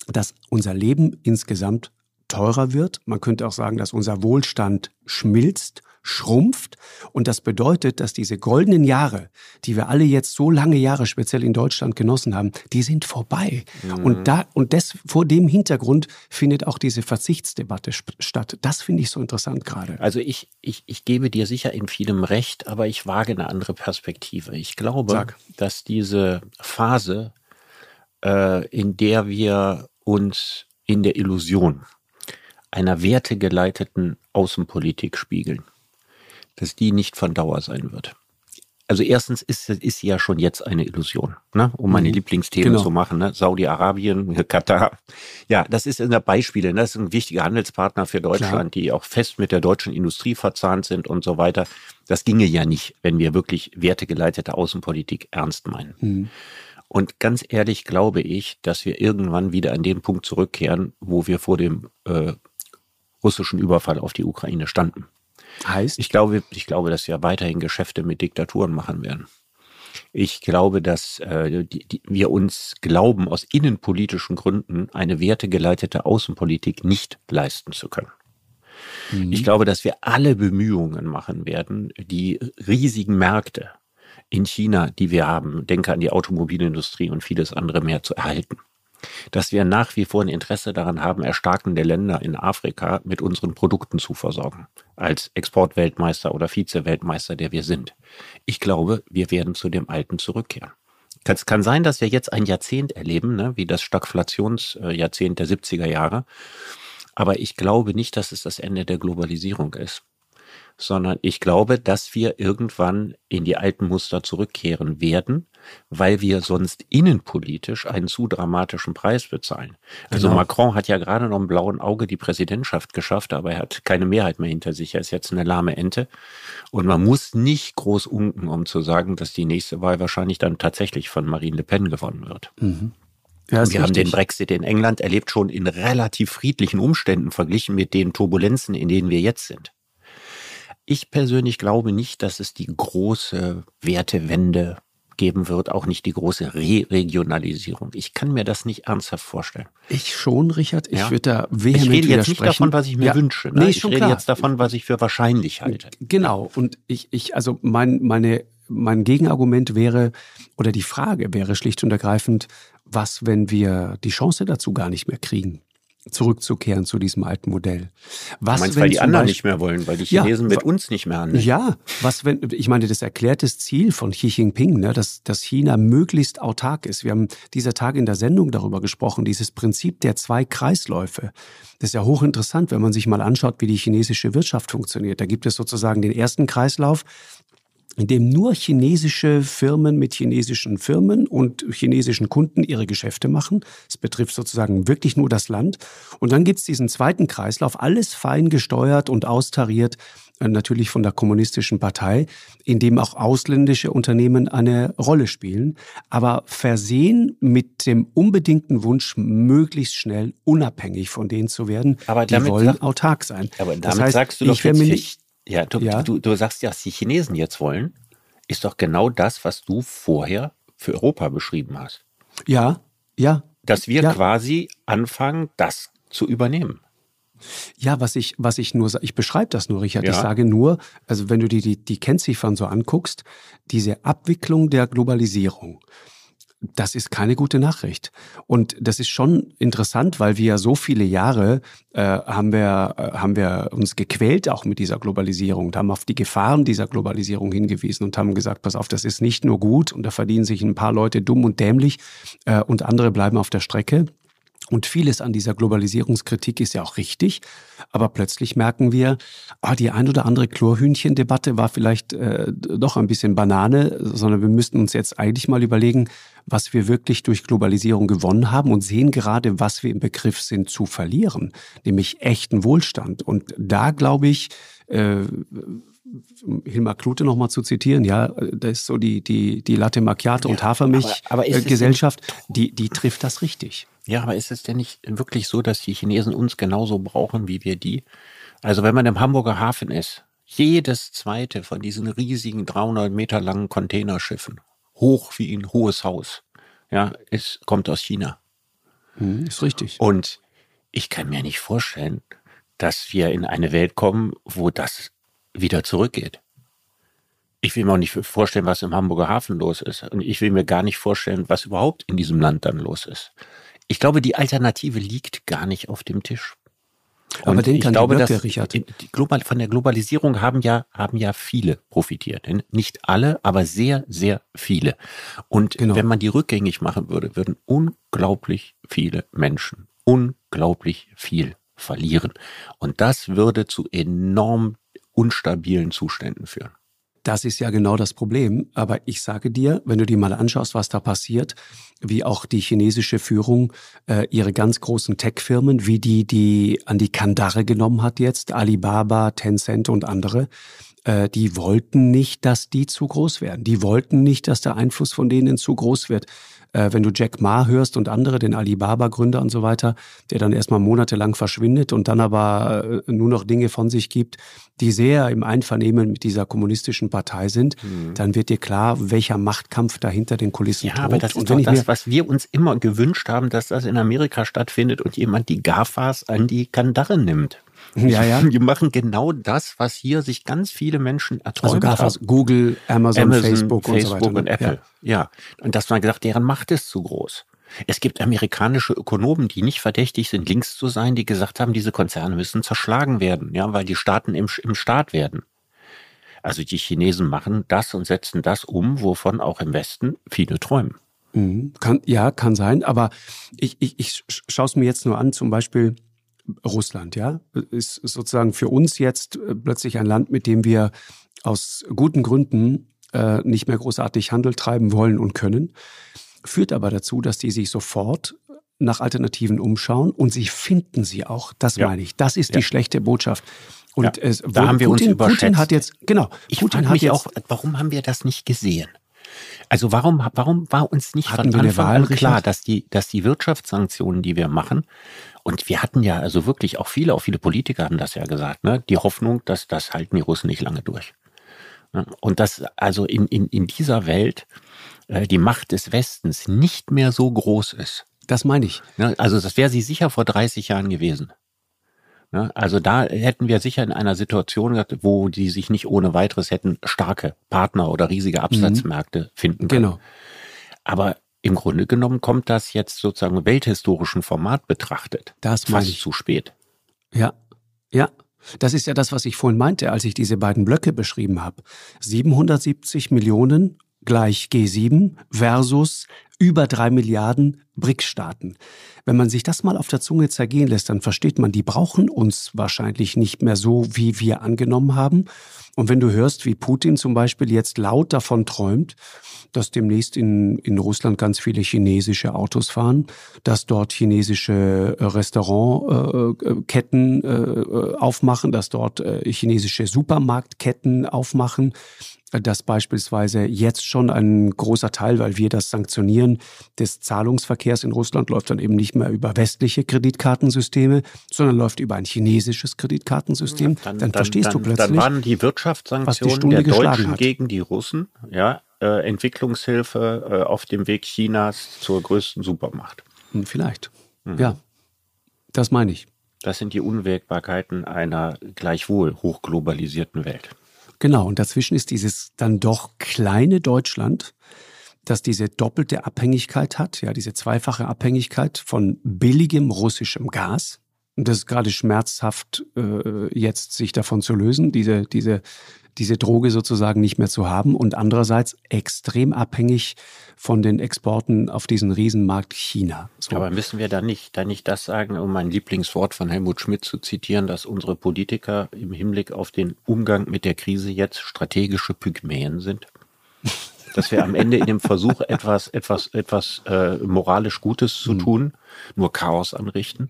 dass unser Leben insgesamt teurer wird. Man könnte auch sagen, dass unser Wohlstand schmilzt schrumpft. Und das bedeutet, dass diese goldenen Jahre, die wir alle jetzt so lange Jahre speziell in Deutschland genossen haben, die sind vorbei. Mhm. Und da, und das, vor dem Hintergrund findet auch diese Verzichtsdebatte statt. Das finde ich so interessant gerade. Also ich, ich, ich gebe dir sicher in vielem recht, aber ich wage eine andere Perspektive. Ich glaube, Sag. dass diese Phase, äh, in der wir uns in der Illusion einer wertegeleiteten Außenpolitik spiegeln, dass die nicht von Dauer sein wird. Also erstens ist, ist sie ja schon jetzt eine Illusion, ne? um meine mhm. Lieblingsthemen genau. zu machen. Ne? Saudi-Arabien, Katar. Ja, das ist in der Beispiele. Ne? Das ist ein wichtiger Handelspartner für Deutschland, Klar. die auch fest mit der deutschen Industrie verzahnt sind und so weiter. Das ginge ja nicht, wenn wir wirklich wertegeleitete Außenpolitik ernst meinen. Mhm. Und ganz ehrlich glaube ich, dass wir irgendwann wieder an den Punkt zurückkehren, wo wir vor dem äh, russischen Überfall auf die Ukraine standen. Heißt? Ich glaube, ich glaube, dass wir weiterhin Geschäfte mit Diktaturen machen werden. Ich glaube, dass äh, die, die, wir uns glauben, aus innenpolitischen Gründen eine wertegeleitete Außenpolitik nicht leisten zu können. Mhm. Ich glaube, dass wir alle Bemühungen machen werden, die riesigen Märkte in China, die wir haben, denke an die Automobilindustrie und vieles andere mehr zu erhalten dass wir nach wie vor ein Interesse daran haben, erstarkende Länder in Afrika mit unseren Produkten zu versorgen, als Exportweltmeister oder Vize-Weltmeister, der wir sind. Ich glaube, wir werden zu dem Alten zurückkehren. Es kann sein, dass wir jetzt ein Jahrzehnt erleben, ne, wie das Stagflationsjahrzehnt der 70er Jahre. Aber ich glaube nicht, dass es das Ende der Globalisierung ist sondern ich glaube, dass wir irgendwann in die alten Muster zurückkehren werden, weil wir sonst innenpolitisch einen zu dramatischen Preis bezahlen. Also genau. Macron hat ja gerade noch im blauen Auge die Präsidentschaft geschafft, aber er hat keine Mehrheit mehr hinter sich. Er ist jetzt eine lahme Ente. Und man muss nicht groß unken, um zu sagen, dass die nächste Wahl wahrscheinlich dann tatsächlich von Marine Le Pen gewonnen wird. Mhm. Ja, wir richtig. haben den Brexit in England erlebt schon in relativ friedlichen Umständen verglichen mit den Turbulenzen, in denen wir jetzt sind. Ich persönlich glaube nicht, dass es die große Wertewende geben wird, auch nicht die große Re-Regionalisierung. Ich kann mir das nicht ernsthaft vorstellen. Ich schon, Richard. Ich ja? würde da vehement Ich rede jetzt nicht davon, was ich mir ja. wünsche. Ne? Nee, ich rede klar. jetzt davon, was ich für wahrscheinlich halte. Genau. Und ich, ich also mein, meine, mein Gegenargument wäre, oder die Frage wäre schlicht und ergreifend, was, wenn wir die Chance dazu gar nicht mehr kriegen? Zurückzukehren zu diesem alten Modell. Was, meinst, weil die anderen Beispiel, nicht mehr wollen, weil die Chinesen ja, mit uns nicht mehr handeln? Ja, was wenn, ich meine, das erklärtes Ziel von Xi Jinping, ne, dass, dass China möglichst autark ist. Wir haben dieser Tag in der Sendung darüber gesprochen, dieses Prinzip der zwei Kreisläufe. Das ist ja hochinteressant, wenn man sich mal anschaut, wie die chinesische Wirtschaft funktioniert. Da gibt es sozusagen den ersten Kreislauf, in dem nur chinesische Firmen mit chinesischen Firmen und chinesischen Kunden ihre Geschäfte machen. Es betrifft sozusagen wirklich nur das Land. Und dann gibt's diesen zweiten Kreislauf, alles fein gesteuert und austariert, äh, natürlich von der kommunistischen Partei, in dem auch ausländische Unternehmen eine Rolle spielen, aber versehen mit dem unbedingten Wunsch, möglichst schnell unabhängig von denen zu werden. Aber die wollen sag, autark sein. Aber damit das heißt, sagst du doch ich jetzt nicht, ja, du, ja. Du, du sagst ja, was die Chinesen jetzt wollen, ist doch genau das, was du vorher für Europa beschrieben hast. Ja, ja. Dass wir ja. quasi anfangen, das zu übernehmen. Ja, was ich, was ich nur, ich beschreibe das nur, Richard. Ja. Ich sage nur, also wenn du dir die, die Kennziffern so anguckst, diese Abwicklung der Globalisierung, das ist keine gute Nachricht. Und das ist schon interessant, weil wir ja so viele Jahre äh, haben, wir, äh, haben wir uns gequält auch mit dieser Globalisierung und haben auf die Gefahren dieser Globalisierung hingewiesen und haben gesagt, pass auf, das ist nicht nur gut und da verdienen sich ein paar Leute dumm und dämlich äh, und andere bleiben auf der Strecke. Und vieles an dieser Globalisierungskritik ist ja auch richtig. Aber plötzlich merken wir, ah, die ein oder andere Chlorhühnchen-Debatte war vielleicht äh, doch ein bisschen Banane, sondern wir müssten uns jetzt eigentlich mal überlegen, was wir wirklich durch Globalisierung gewonnen haben und sehen gerade, was wir im Begriff sind zu verlieren, nämlich echten Wohlstand. Und da glaube ich, äh, Hilmar Klute nochmal zu zitieren, ja, da ist so die, die, die Latte Macchiato ja, und Hafermilch-Gesellschaft, die, die trifft das richtig. Ja, aber ist es denn nicht wirklich so, dass die Chinesen uns genauso brauchen wie wir die? Also wenn man im Hamburger Hafen ist, jedes zweite von diesen riesigen 300 Meter langen Containerschiffen, hoch wie ein hohes Haus, ja, es kommt aus China. Hm, ist richtig. Und ich kann mir nicht vorstellen, dass wir in eine Welt kommen, wo das wieder zurückgeht. Ich will mir auch nicht vorstellen, was im Hamburger Hafen los ist. Und ich will mir gar nicht vorstellen, was überhaupt in diesem Land dann los ist. Ich glaube, die Alternative liegt gar nicht auf dem Tisch. Und Aber denk ich glaube, dass Richard. die Global, von der Globalisierung haben ja, haben ja viele profitiert. Nicht alle, aber sehr, sehr viele. Und Genau. wenn man die rückgängig machen würde, würden unglaublich viele Menschen unglaublich viel verlieren. Und das würde zu enorm unstabilen Zuständen führen. Das ist ja genau das Problem. Aber ich sage dir, wenn du dir mal anschaust, was da passiert, wie auch die chinesische Führung äh, ihre ganz großen Tech-Firmen, wie die die an die Kandare genommen hat jetzt, Alibaba, Tencent und andere, äh, die wollten nicht, dass die zu groß werden. Die wollten nicht, dass der Einfluss von denen zu groß wird. Äh, wenn du Jack Ma hörst und andere, den Alibaba-Gründer und so weiter, der dann erstmal monatelang verschwindet und dann aber äh, nur noch Dinge von sich gibt, die sehr im Einvernehmen mit dieser kommunistischen Partei sind, dann wird dir klar, welcher Machtkampf da hinter den Kulissen Ja, tobt. aber das ist doch das, was wir uns immer gewünscht haben, dass das in Amerika stattfindet und jemand die GAFAs an die Kandare nimmt. Ja, ja. Die machen genau das, was hier sich ganz viele Menschen erträumt also GAFAs. Google, Amazon, Amazon, Facebook, und so Facebook weiter. ne? und Apple. Ja. Und dass man gesagt, deren Macht ist zu groß. Es gibt amerikanische Ökonomen, die nicht verdächtig sind, links zu sein, die gesagt haben, diese Konzerne müssen zerschlagen werden, ja, weil die Staaten im, im Staat werden. Also die Chinesen machen das und setzen das um, wovon auch im Westen viele träumen. Mhm. Kann, ja, kann sein, aber ich, ich, ich schaue es mir jetzt nur an, zum Beispiel Russland, ja, ist sozusagen für uns jetzt äh, plötzlich ein Land, mit dem wir aus guten Gründen äh, nicht mehr großartig Handel treiben wollen und können, führt aber dazu, dass die sich sofort nach Alternativen umschauen und sie finden sie auch. Das Ja. meine ich. Das ist Ja. die schlechte Botschaft. Und Ja, es, da haben wir uns Putin, Putin überschätzt. hat jetzt genau. Ich Putin hat mich jetzt auch, warum haben wir das nicht gesehen? Also warum, warum war uns nicht Hatten von Anfang an klar, dass die, dass die Wirtschaftssanktionen, die wir machen, und wir hatten ja also wirklich auch viele, auch viele Politiker haben das ja gesagt, ne, die Hoffnung, dass das halten die Russen nicht lange durch. Ne? Und dass also in, in, in dieser Welt äh, die Macht des Westens nicht mehr so groß ist. Das meine ich. Ne? Also das wäre sie sicher vor 30 Jahren gewesen. Ne? Also da hätten wir sicher in einer Situation gehabt, wo die sich nicht ohne weiteres hätten starke Partner oder riesige Absatzmärkte finden können. Genau. Aber im Grunde genommen kommt das jetzt sozusagen im welthistorischen Format betrachtet. Das fast ich. zu spät. Ja, ja. Das ist ja das, was ich vorhin meinte, als ich diese beiden Blöcke beschrieben habe. 770 Millionen gleich G7 versus über drei Milliarden BRICS-Staaten. Wenn man sich das mal auf der Zunge zergehen lässt, dann versteht man, die brauchen uns wahrscheinlich nicht mehr so, wie wir angenommen haben. Und wenn du hörst, wie Putin zum Beispiel jetzt laut davon träumt, dass demnächst in, in Russland ganz viele chinesische Autos fahren, dass dort chinesische äh, Restaurantketten äh, äh, aufmachen, dass dort chinesische Supermarktketten aufmachen, dass beispielsweise jetzt schon ein großer Teil, weil wir das sanktionieren, des Zahlungsverkehrs in Russland läuft dann eben nicht mehr über westliche Kreditkartensysteme, sondern läuft über ein chinesisches Kreditkartensystem. Dann, verstehst dann, du plötzlich. Dann waren die die Wirtschaftssanktionen Stunde der Deutschen hat. gegen die Russen, ja, äh, Entwicklungshilfe äh, auf dem Weg Chinas zur größten Supermacht. Hm, Vielleicht. Mhm. Ja, das meine ich. Das sind die Unwägbarkeiten einer gleichwohl hochglobalisierten Welt. Genau, und dazwischen ist dieses dann doch kleine Deutschland, das diese doppelte Abhängigkeit hat, ja, diese zweifache Abhängigkeit von billigem russischem Gas. Und das ist gerade schmerzhaft, äh, jetzt sich davon zu lösen, diese, diese, diese Droge sozusagen nicht mehr zu haben. Und andererseits extrem abhängig von den Exporten auf diesen Riesenmarkt China. So. Aber müssen wir da nicht, da nicht das sagen, um mein Lieblingswort von Helmut Schmidt zu zitieren, dass unsere Politiker im Hinblick auf den Umgang mit der Krise jetzt strategische Pygmäen sind? Dass wir am Ende in dem Versuch, etwas, etwas, etwas äh, moralisch Gutes zu tun, nur Chaos anrichten?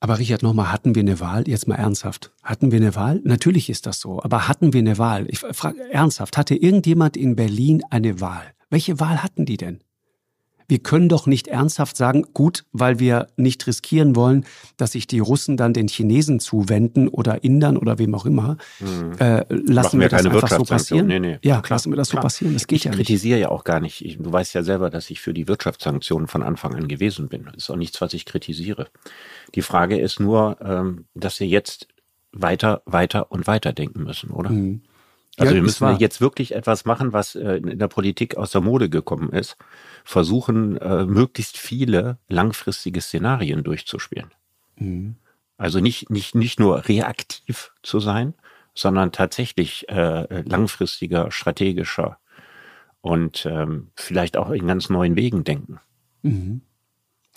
Aber Richard, nochmal, hatten wir eine Wahl? Jetzt mal ernsthaft. Hatten wir eine Wahl? Natürlich ist das so. Aber hatten wir eine Wahl? Ich frage ernsthaft, hatte irgendjemand in Berlin eine Wahl? Welche Wahl hatten die denn? Wir können doch nicht ernsthaft sagen, gut, weil wir nicht riskieren wollen, dass sich die Russen dann den Chinesen zuwenden oder Indern oder wem auch immer. Mhm. Äh, lassen wir, wir das einfach so passieren? Nee, nee. Ja, klar, lassen wir das klar. so passieren. Das geht ich ja nicht. Ich kritisiere ja auch gar nicht. Ich, du weißt ja selber, dass ich für die Wirtschaftssanktionen von Anfang an gewesen bin. Das ist auch nichts, was ich kritisiere. Die Frage ist nur, ähm, dass wir jetzt weiter, weiter und weiter denken müssen, oder? Mhm. Also ja, wir müssen jetzt wirklich etwas machen, was äh, in der Politik aus der Mode gekommen ist. Versuchen, äh, möglichst viele langfristige Szenarien durchzuspielen. Mhm. Also nicht, nicht, nicht nur reaktiv zu sein, sondern tatsächlich äh, langfristiger, strategischer und ähm, vielleicht auch in ganz neuen Wegen denken. Mhm.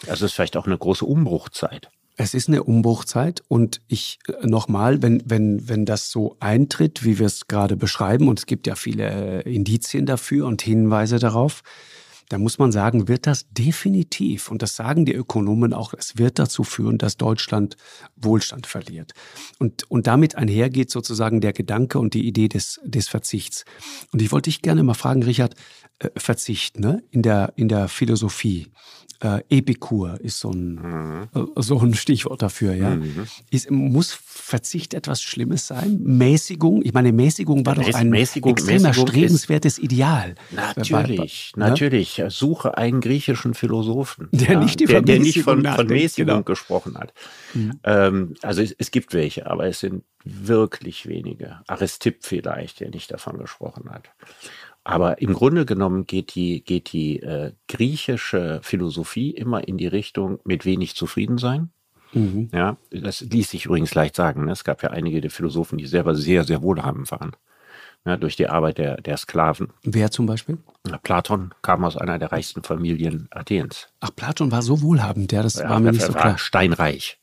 Also es ist vielleicht auch eine große Umbruchzeit. Es ist eine Umbruchzeit und ich äh, nochmal, wenn, wenn, wenn das so eintritt, wie wir es gerade beschreiben, und es gibt ja viele äh, Indizien dafür und Hinweise darauf, dann muss man sagen, wird das definitiv, und das sagen die Ökonomen auch, es wird dazu führen, dass Deutschland Wohlstand verliert. Und, und damit einhergeht sozusagen der Gedanke und die Idee des, des Verzichts. Und ich wollte dich gerne mal fragen, Richard, äh, Verzicht ne? in, der, in der Philosophie äh, Epikur ist so ein, mhm. äh, so ein Stichwort dafür, ja. Mhm. Ist, muss Verzicht etwas Schlimmes sein? Mäßigung? Ich meine, Mäßigung war doch ein Mäßigung, extremer Mäßigung strebenswertes Ideal. Natürlich, bei, bei, natürlich. Suche einen griechischen Philosophen, der ja, nicht, die der, der nicht von, von Mäßigung genau. gesprochen hat. Mhm. Ähm, also es, es gibt welche, aber es sind wirklich wenige. Aristipp vielleicht, der nicht davon gesprochen hat. Aber im Grunde genommen geht die, geht die äh, griechische Philosophie immer in die Richtung mit wenig zufrieden sein. Mhm. Ja, das ließ sich übrigens leicht sagen. Ne? Es gab ja einige der Philosophen, die selber sehr, sehr wohlhabend waren. Ja, durch die Arbeit der, der Sklaven. Wer zum Beispiel? Platon kam aus einer der reichsten Familien Athens. Ach, Platon war so wohlhabend, ja, das ja, war mir nicht so klar. Steinreich.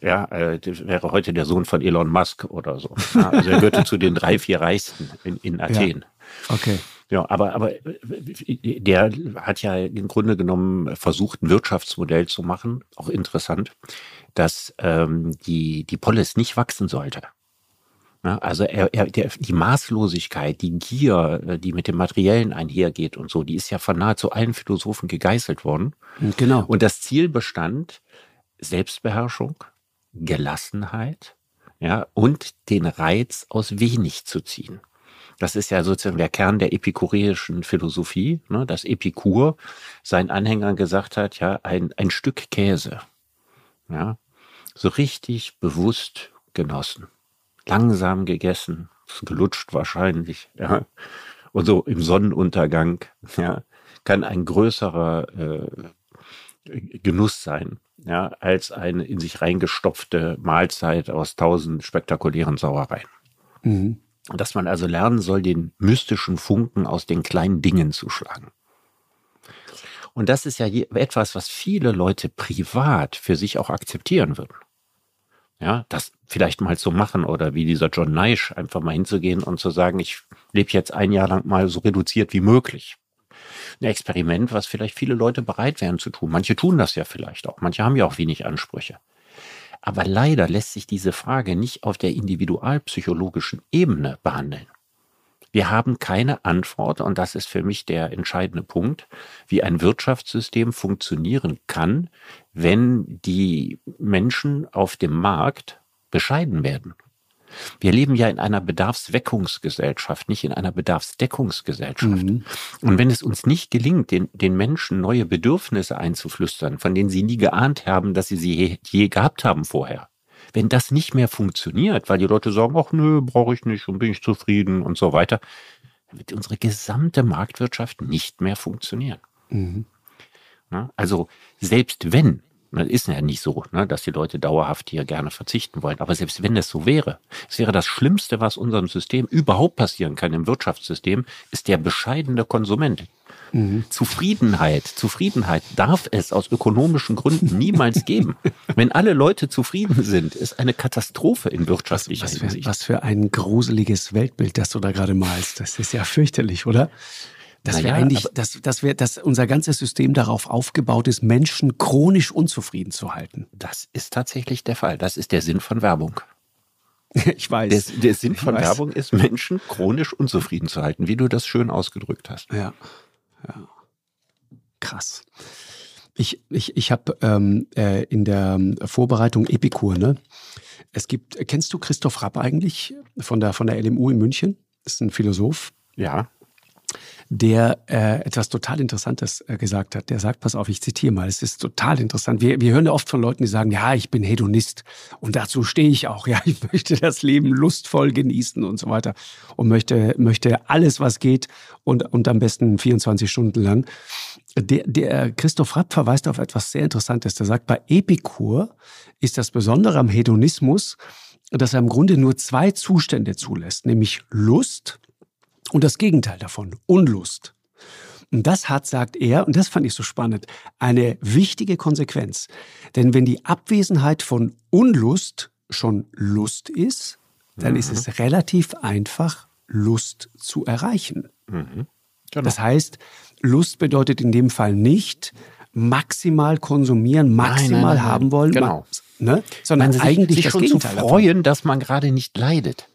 Ja, äh, wäre heute der Sohn von Elon Musk oder so. Ja, also er gehörte zu den drei, vier Reichsten in, in Athen. Ja. Okay. Ja, aber, aber der hat ja im Grunde genommen versucht, ein Wirtschaftsmodell zu machen, auch interessant, dass ähm, die, die Polis nicht wachsen sollte. Ja, also er, er, der, die Maßlosigkeit, die Gier, äh, die mit dem Materiellen einhergeht und so, die ist ja von nahezu allen Philosophen gegeißelt worden. Genau. Und das Ziel bestand Selbstbeherrschung, Gelassenheit, ja, und den Reiz aus wenig zu ziehen. Das ist ja sozusagen der Kern der epikureischen Philosophie, ne, dass Epikur seinen Anhängern gesagt hat, ja, ein, ein Stück Käse, ja, so richtig bewusst genossen, langsam gegessen, gelutscht wahrscheinlich, ja, und so im Sonnenuntergang, ja, kann ein größerer äh, Genuss sein, ja, als eine in sich reingestopfte Mahlzeit aus tausend spektakulären Sauereien. Mhm dass man also lernen soll, den mystischen Funken aus den kleinen Dingen zu schlagen. Und das ist ja etwas, was viele Leute privat für sich auch akzeptieren würden. Ja, das vielleicht mal zu machen oder wie dieser John Neisch einfach mal hinzugehen und zu sagen, ich lebe jetzt ein Jahr lang mal so reduziert wie möglich. Ein Experiment, was vielleicht viele Leute bereit wären zu tun. Manche tun das ja vielleicht auch. Manche haben ja auch wenig Ansprüche. Aber leider lässt sich diese Frage nicht auf der individualpsychologischen Ebene behandeln. Wir haben keine Antwort, und das ist für mich der entscheidende Punkt, wie ein Wirtschaftssystem funktionieren kann, wenn die Menschen auf dem Markt bescheiden werden. Wir leben ja in einer Bedarfsweckungsgesellschaft, nicht in einer Bedarfsdeckungsgesellschaft. Mhm. Und wenn es uns nicht gelingt, den, den Menschen neue Bedürfnisse einzuflüstern, von denen sie nie geahnt haben, dass sie sie je, je gehabt haben vorher, wenn das nicht mehr funktioniert, weil die Leute sagen, ach nö, brauche ich nicht und bin ich zufrieden und so weiter, wird unsere gesamte Marktwirtschaft nicht mehr funktionieren. Mhm. Also selbst wenn das ist ja nicht so, ne, dass die Leute dauerhaft hier gerne verzichten wollen. Aber selbst wenn das so wäre, es wäre das Schlimmste, was unserem System überhaupt passieren kann im Wirtschaftssystem, ist der bescheidene Konsument. Mhm. Zufriedenheit, Zufriedenheit darf es aus ökonomischen Gründen niemals geben. Wenn alle Leute zufrieden sind, ist eine Katastrophe in wirtschaftlicher was, was Hinsicht. Für, was für ein gruseliges Weltbild, das du da gerade malst. Das ist ja fürchterlich, oder? Dass naja, wir eigentlich, dass, dass wir, dass unser ganzes System darauf aufgebaut ist, Menschen chronisch unzufrieden zu halten. Das ist tatsächlich der Fall. Das ist der Sinn von Werbung. Ich weiß. Der, der Sinn von Werbung ist, Menschen chronisch unzufrieden zu halten, wie du das schön ausgedrückt hast. Ja. ja. Krass. Ich, ich, ich habe ähm, äh, in der Vorbereitung Epikur, ne? Es gibt, kennst du Christoph Rapp eigentlich von der, von der LMU in München? Das ist ein Philosoph. Ja der äh, etwas total Interessantes äh, gesagt hat. Der sagt, pass auf, ich zitiere mal, es ist total interessant. Wir, wir hören ja oft von Leuten, die sagen, ja, ich bin Hedonist und dazu stehe ich auch. Ja, ich möchte das Leben lustvoll genießen und so weiter und möchte, möchte alles, was geht und, und am besten 24 Stunden lang. Der, der Christoph Rapp verweist auf etwas sehr Interessantes. Der sagt, bei Epikur ist das Besondere am Hedonismus, dass er im Grunde nur zwei Zustände zulässt, nämlich Lust und das Gegenteil davon, Unlust. Und das hat, sagt er, und das fand ich so spannend, eine wichtige Konsequenz. Denn wenn die Abwesenheit von Unlust schon Lust ist, dann mhm. ist es relativ einfach, Lust zu erreichen. Mhm. Genau. Das heißt, Lust bedeutet in dem Fall nicht maximal konsumieren, maximal nein, nein, nein, haben wollen, genau. ne? sondern sich, eigentlich sich das schon Gegenteil zu freuen, davon. dass man gerade nicht leidet.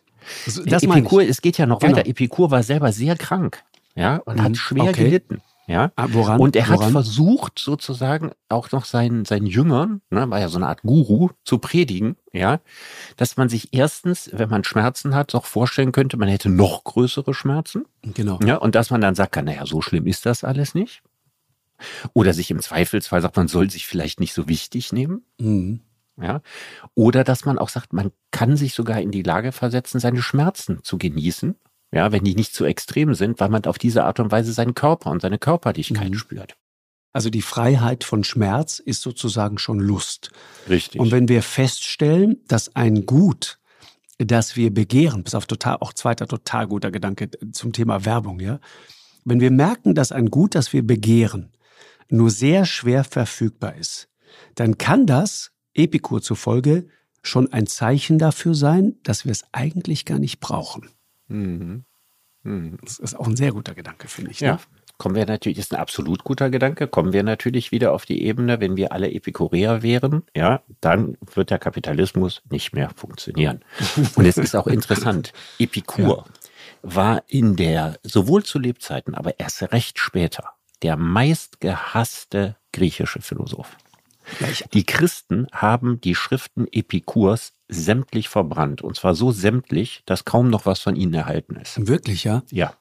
Also, das Epikur, es geht ja noch genau. weiter. Epikur war selber sehr krank, ja, und mhm. hat schwer okay. gelitten. Ja, ah, woran? Und er woran? hat versucht, sozusagen auch noch seinen, seinen Jüngern, ne, war ja so eine Art Guru, zu predigen, ja, dass man sich erstens, wenn man Schmerzen hat, auch vorstellen könnte, man hätte noch größere Schmerzen. Genau. Ja, und dass man dann sagt, naja, so schlimm ist das alles nicht. Oder sich im Zweifelsfall sagt, man soll sich vielleicht nicht so wichtig nehmen. Mhm. Ja? Oder dass man auch sagt, man kann sich sogar in die Lage versetzen, seine Schmerzen zu genießen, ja, wenn die nicht zu extrem sind, weil man auf diese Art und Weise seinen Körper und seine Körperlichkeit mhm. spürt. Also die Freiheit von Schmerz ist sozusagen schon Lust. Richtig. Und wenn wir feststellen, dass ein Gut, das wir begehren, bis auf total, auch zweiter total guter Gedanke zum Thema Werbung, ja. Wenn wir merken, dass ein Gut, das wir begehren, nur sehr schwer verfügbar ist, dann kann das Epikur zufolge schon ein Zeichen dafür sein, dass wir es eigentlich gar nicht brauchen. Mhm. Mhm. Das ist auch ein sehr guter Gedanke, finde ich. Ne? Ja. Kommen wir natürlich, ist ein absolut guter Gedanke, kommen wir natürlich wieder auf die Ebene, wenn wir alle Epikureer wären, ja, dann wird der Kapitalismus nicht mehr funktionieren. Und es ist auch interessant, Epikur ja. war in der, sowohl zu Lebzeiten, aber erst recht später, der meistgehasste griechische Philosoph. Die Christen haben die Schriften Epikurs sämtlich verbrannt. Und zwar so sämtlich, dass kaum noch was von ihnen erhalten ist. Wirklich, ja? Ja.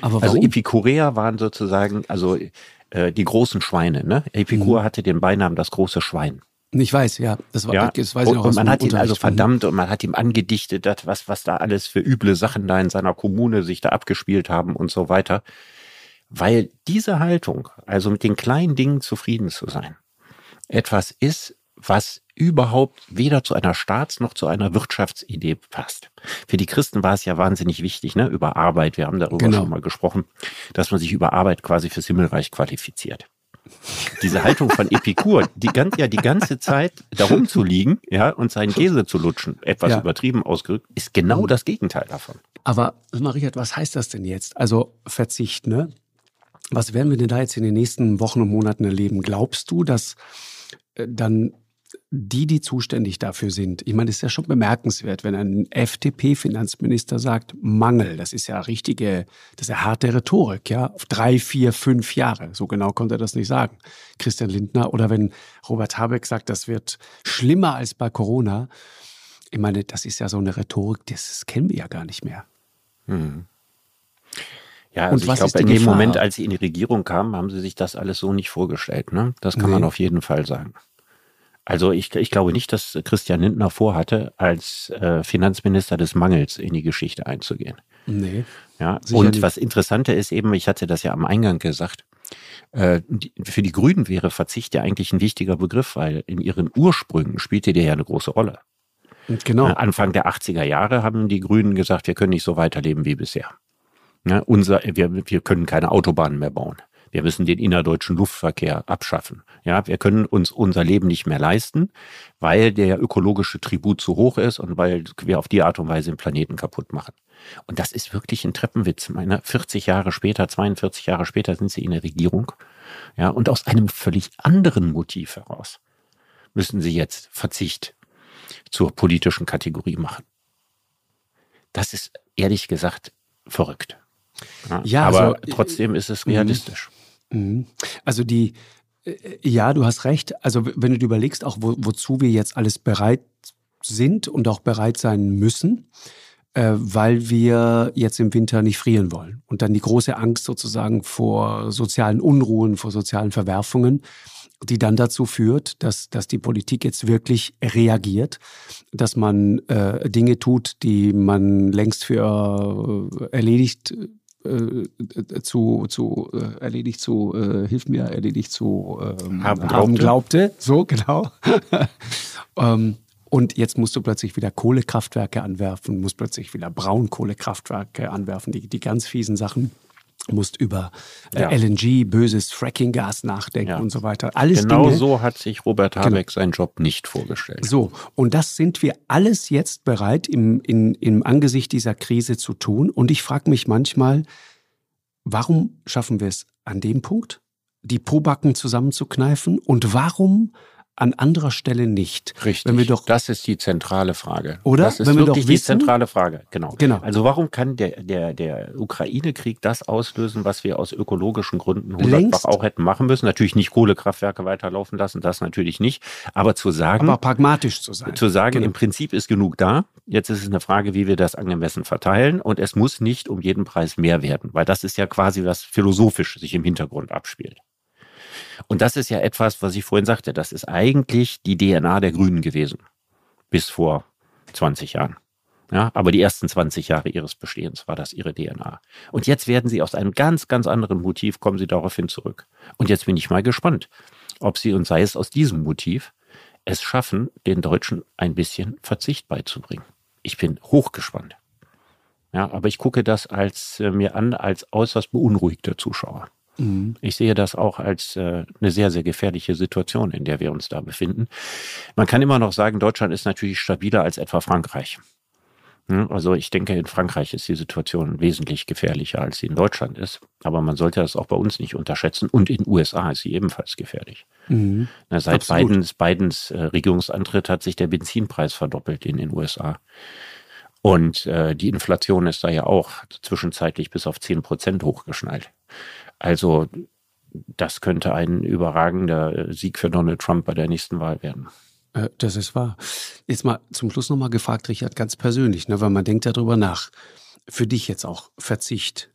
Aber also warum? Also Epikureer waren sozusagen, also äh, die großen Schweine. Ne? Epikur mhm. hatte den Beinamen das große Schwein. Ich weiß, ja. Das, war, ja. das weiß ich noch. Und man hat ihn also verdammt und man hat ihm angedichtet, das, was, was da alles für üble Sachen da in seiner Kommune sich da abgespielt haben und so weiter. Weil diese Haltung, also mit den kleinen Dingen zufrieden zu sein, etwas ist, was überhaupt weder zu einer Staats- noch zu einer Wirtschaftsidee passt. Für die Christen war es ja wahnsinnig wichtig, ne, über Arbeit, wir haben darüber genau. schon mal gesprochen, dass man sich über Arbeit quasi fürs Himmelreich qualifiziert. Diese Haltung von Epikur, die ganz, ja die ganze Zeit darum zu liegen, ja, und seinen Käse zu lutschen, etwas ja. übertrieben ausgedrückt, ist genau das Gegenteil davon. Aber, Richard, was heißt das denn jetzt? Also Verzicht, ne? Was werden wir denn da jetzt in den nächsten Wochen und Monaten erleben? Glaubst du, dass dann die, die zuständig dafür sind. Ich meine, das ist ja schon bemerkenswert, wenn ein FDP-Finanzminister sagt, Mangel, das ist ja richtige, das ist ja harte Rhetorik, ja, auf drei, vier, fünf Jahre. So genau konnte er das nicht sagen. Christian Lindner oder wenn Robert Habeck sagt, das wird schlimmer als bei Corona. Ich meine, das ist ja so eine Rhetorik, das kennen wir ja gar nicht mehr. Hm. Ja, also ich glaube, in dem Moment, als sie in die Regierung kamen, haben sie sich das alles so nicht vorgestellt. Ne? Das kann nee. man auf jeden Fall sagen. Also ich, ich glaube nicht, dass Christian Lindner vorhatte, als äh, Finanzminister des Mangels in die Geschichte einzugehen. Nee. Ja, und nicht. was interessanter ist eben, ich hatte das ja am Eingang gesagt, äh, die, für die Grünen wäre Verzicht ja eigentlich ein wichtiger Begriff, weil in ihren Ursprüngen spielte der ja eine große Rolle. Genau. Äh, Anfang der 80er Jahre haben die Grünen gesagt, wir können nicht so weiterleben wie bisher. Ja, unser, wir, wir können keine Autobahnen mehr bauen. Wir müssen den innerdeutschen Luftverkehr abschaffen. Ja, wir können uns unser Leben nicht mehr leisten, weil der ökologische Tribut zu hoch ist und weil wir auf die Art und Weise den Planeten kaputt machen. Und das ist wirklich ein Treppenwitz. Meine 40 Jahre später, 42 Jahre später sind sie in der Regierung. Ja, und aus einem völlig anderen Motiv heraus müssen sie jetzt Verzicht zur politischen Kategorie machen. Das ist ehrlich gesagt verrückt. Ja, aber also, trotzdem ist es realistisch. Mhm. Also die, äh, ja, du hast recht. Also wenn du dir überlegst, auch wo, wozu wir jetzt alles bereit sind und auch bereit sein müssen, äh, weil wir jetzt im Winter nicht frieren wollen. Und dann die große Angst sozusagen vor sozialen Unruhen, vor sozialen Verwerfungen, die dann dazu führt, dass, dass die Politik jetzt wirklich reagiert, dass man äh, Dinge tut, die man längst für äh, erledigt äh, zu, zu äh, erledigt zu, äh, hilf mir, erledigt zu ähm, haben, glaubte. haben glaubte. So, genau. ähm, und jetzt musst du plötzlich wieder Kohlekraftwerke anwerfen, musst plötzlich wieder Braunkohlekraftwerke anwerfen, die, die ganz fiesen Sachen musst über äh, ja. LNG, böses Fracking-Gas nachdenken ja. und so weiter. Alles genau Dinge, so hat sich Robert genau. Habeck genau. seinen Job nicht vorgestellt. So, und das sind wir alles jetzt bereit, im, in, im Angesicht dieser Krise zu tun. Und ich frage mich manchmal, warum schaffen wir es an dem Punkt, die Pobacken zusammenzukneifen? Und warum an anderer Stelle nicht. Richtig. Wenn wir doch, das ist die zentrale Frage. Oder? Das ist Wenn wir wirklich doch wissen, die zentrale Frage. Genau. genau. Also warum kann der, der, der Ukraine-Krieg das auslösen, was wir aus ökologischen Gründen hundertfach auch hätten machen müssen? Natürlich nicht Kohlekraftwerke weiterlaufen lassen, das natürlich nicht. Aber zu sagen. Aber pragmatisch zu sein. Zu sagen, genau. im Prinzip ist genug da. Jetzt ist es eine Frage, wie wir das angemessen verteilen. Und es muss nicht um jeden Preis mehr werden, weil das ist ja quasi was philosophisch sich im Hintergrund abspielt. Und das ist ja etwas, was ich vorhin sagte, das ist eigentlich die DNA der Grünen gewesen. Bis vor 20 Jahren. Ja, aber die ersten 20 Jahre ihres Bestehens war das ihre DNA. Und jetzt werden sie aus einem ganz, ganz anderen Motiv, kommen sie daraufhin zurück. Und jetzt bin ich mal gespannt, ob sie, und sei es aus diesem Motiv, es schaffen, den Deutschen ein bisschen Verzicht beizubringen. Ich bin hochgespannt. Ja, aber ich gucke das als, äh, mir an als äußerst beunruhigter Zuschauer. Mhm. Ich sehe das auch als äh, eine sehr, sehr gefährliche Situation, in der wir uns da befinden. Man kann immer noch sagen, Deutschland ist natürlich stabiler als etwa Frankreich. Hm, also ich denke, in Frankreich ist die Situation wesentlich gefährlicher, als sie in Deutschland ist. Aber man sollte das auch bei uns nicht unterschätzen. Und in den USA ist sie ebenfalls gefährlich. Mhm. Na, seit Bidens, Bidens äh, Regierungsantritt hat sich der Benzinpreis verdoppelt in den USA. Und äh, die Inflation ist da ja auch zwischenzeitlich bis auf 10 Prozent hochgeschnallt. Also das könnte ein überragender Sieg für Donald Trump bei der nächsten Wahl werden. Äh, das ist wahr. Jetzt mal zum Schluss nochmal gefragt, Richard, ganz persönlich, ne, weil man denkt darüber nach. Für dich jetzt auch Verzicht.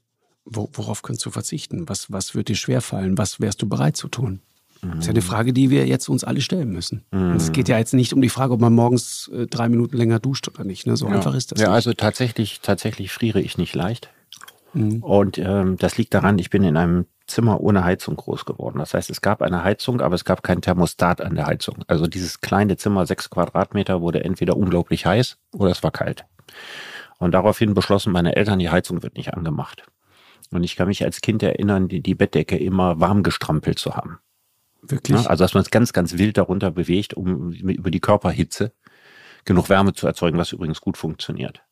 worauf kannst du verzichten? Was, was wird dir schwerfallen? Was wärst du bereit zu tun? Das ist ja eine Frage, die wir jetzt uns alle stellen müssen. Mhm. Es geht ja jetzt nicht um die Frage, ob man morgens äh, drei Minuten länger duscht oder nicht. Ne? So ja. einfach ist das. Ja, nicht. also tatsächlich, tatsächlich friere ich nicht leicht. Mhm. Und ähm, das liegt daran, ich bin in einem Zimmer ohne Heizung groß geworden. Das heißt, es gab eine Heizung, aber es gab kein Thermostat an der Heizung. Also dieses kleine Zimmer, sechs Quadratmeter, wurde entweder unglaublich heiß oder es war kalt. Und daraufhin beschlossen meine Eltern, die Heizung wird nicht angemacht. Und ich kann mich als Kind erinnern, die, die Bettdecke immer warm gestrampelt zu haben. Wirklich? Also dass man es ganz, ganz wild darunter bewegt, um über die Körperhitze genug Wärme zu erzeugen, was übrigens gut funktioniert.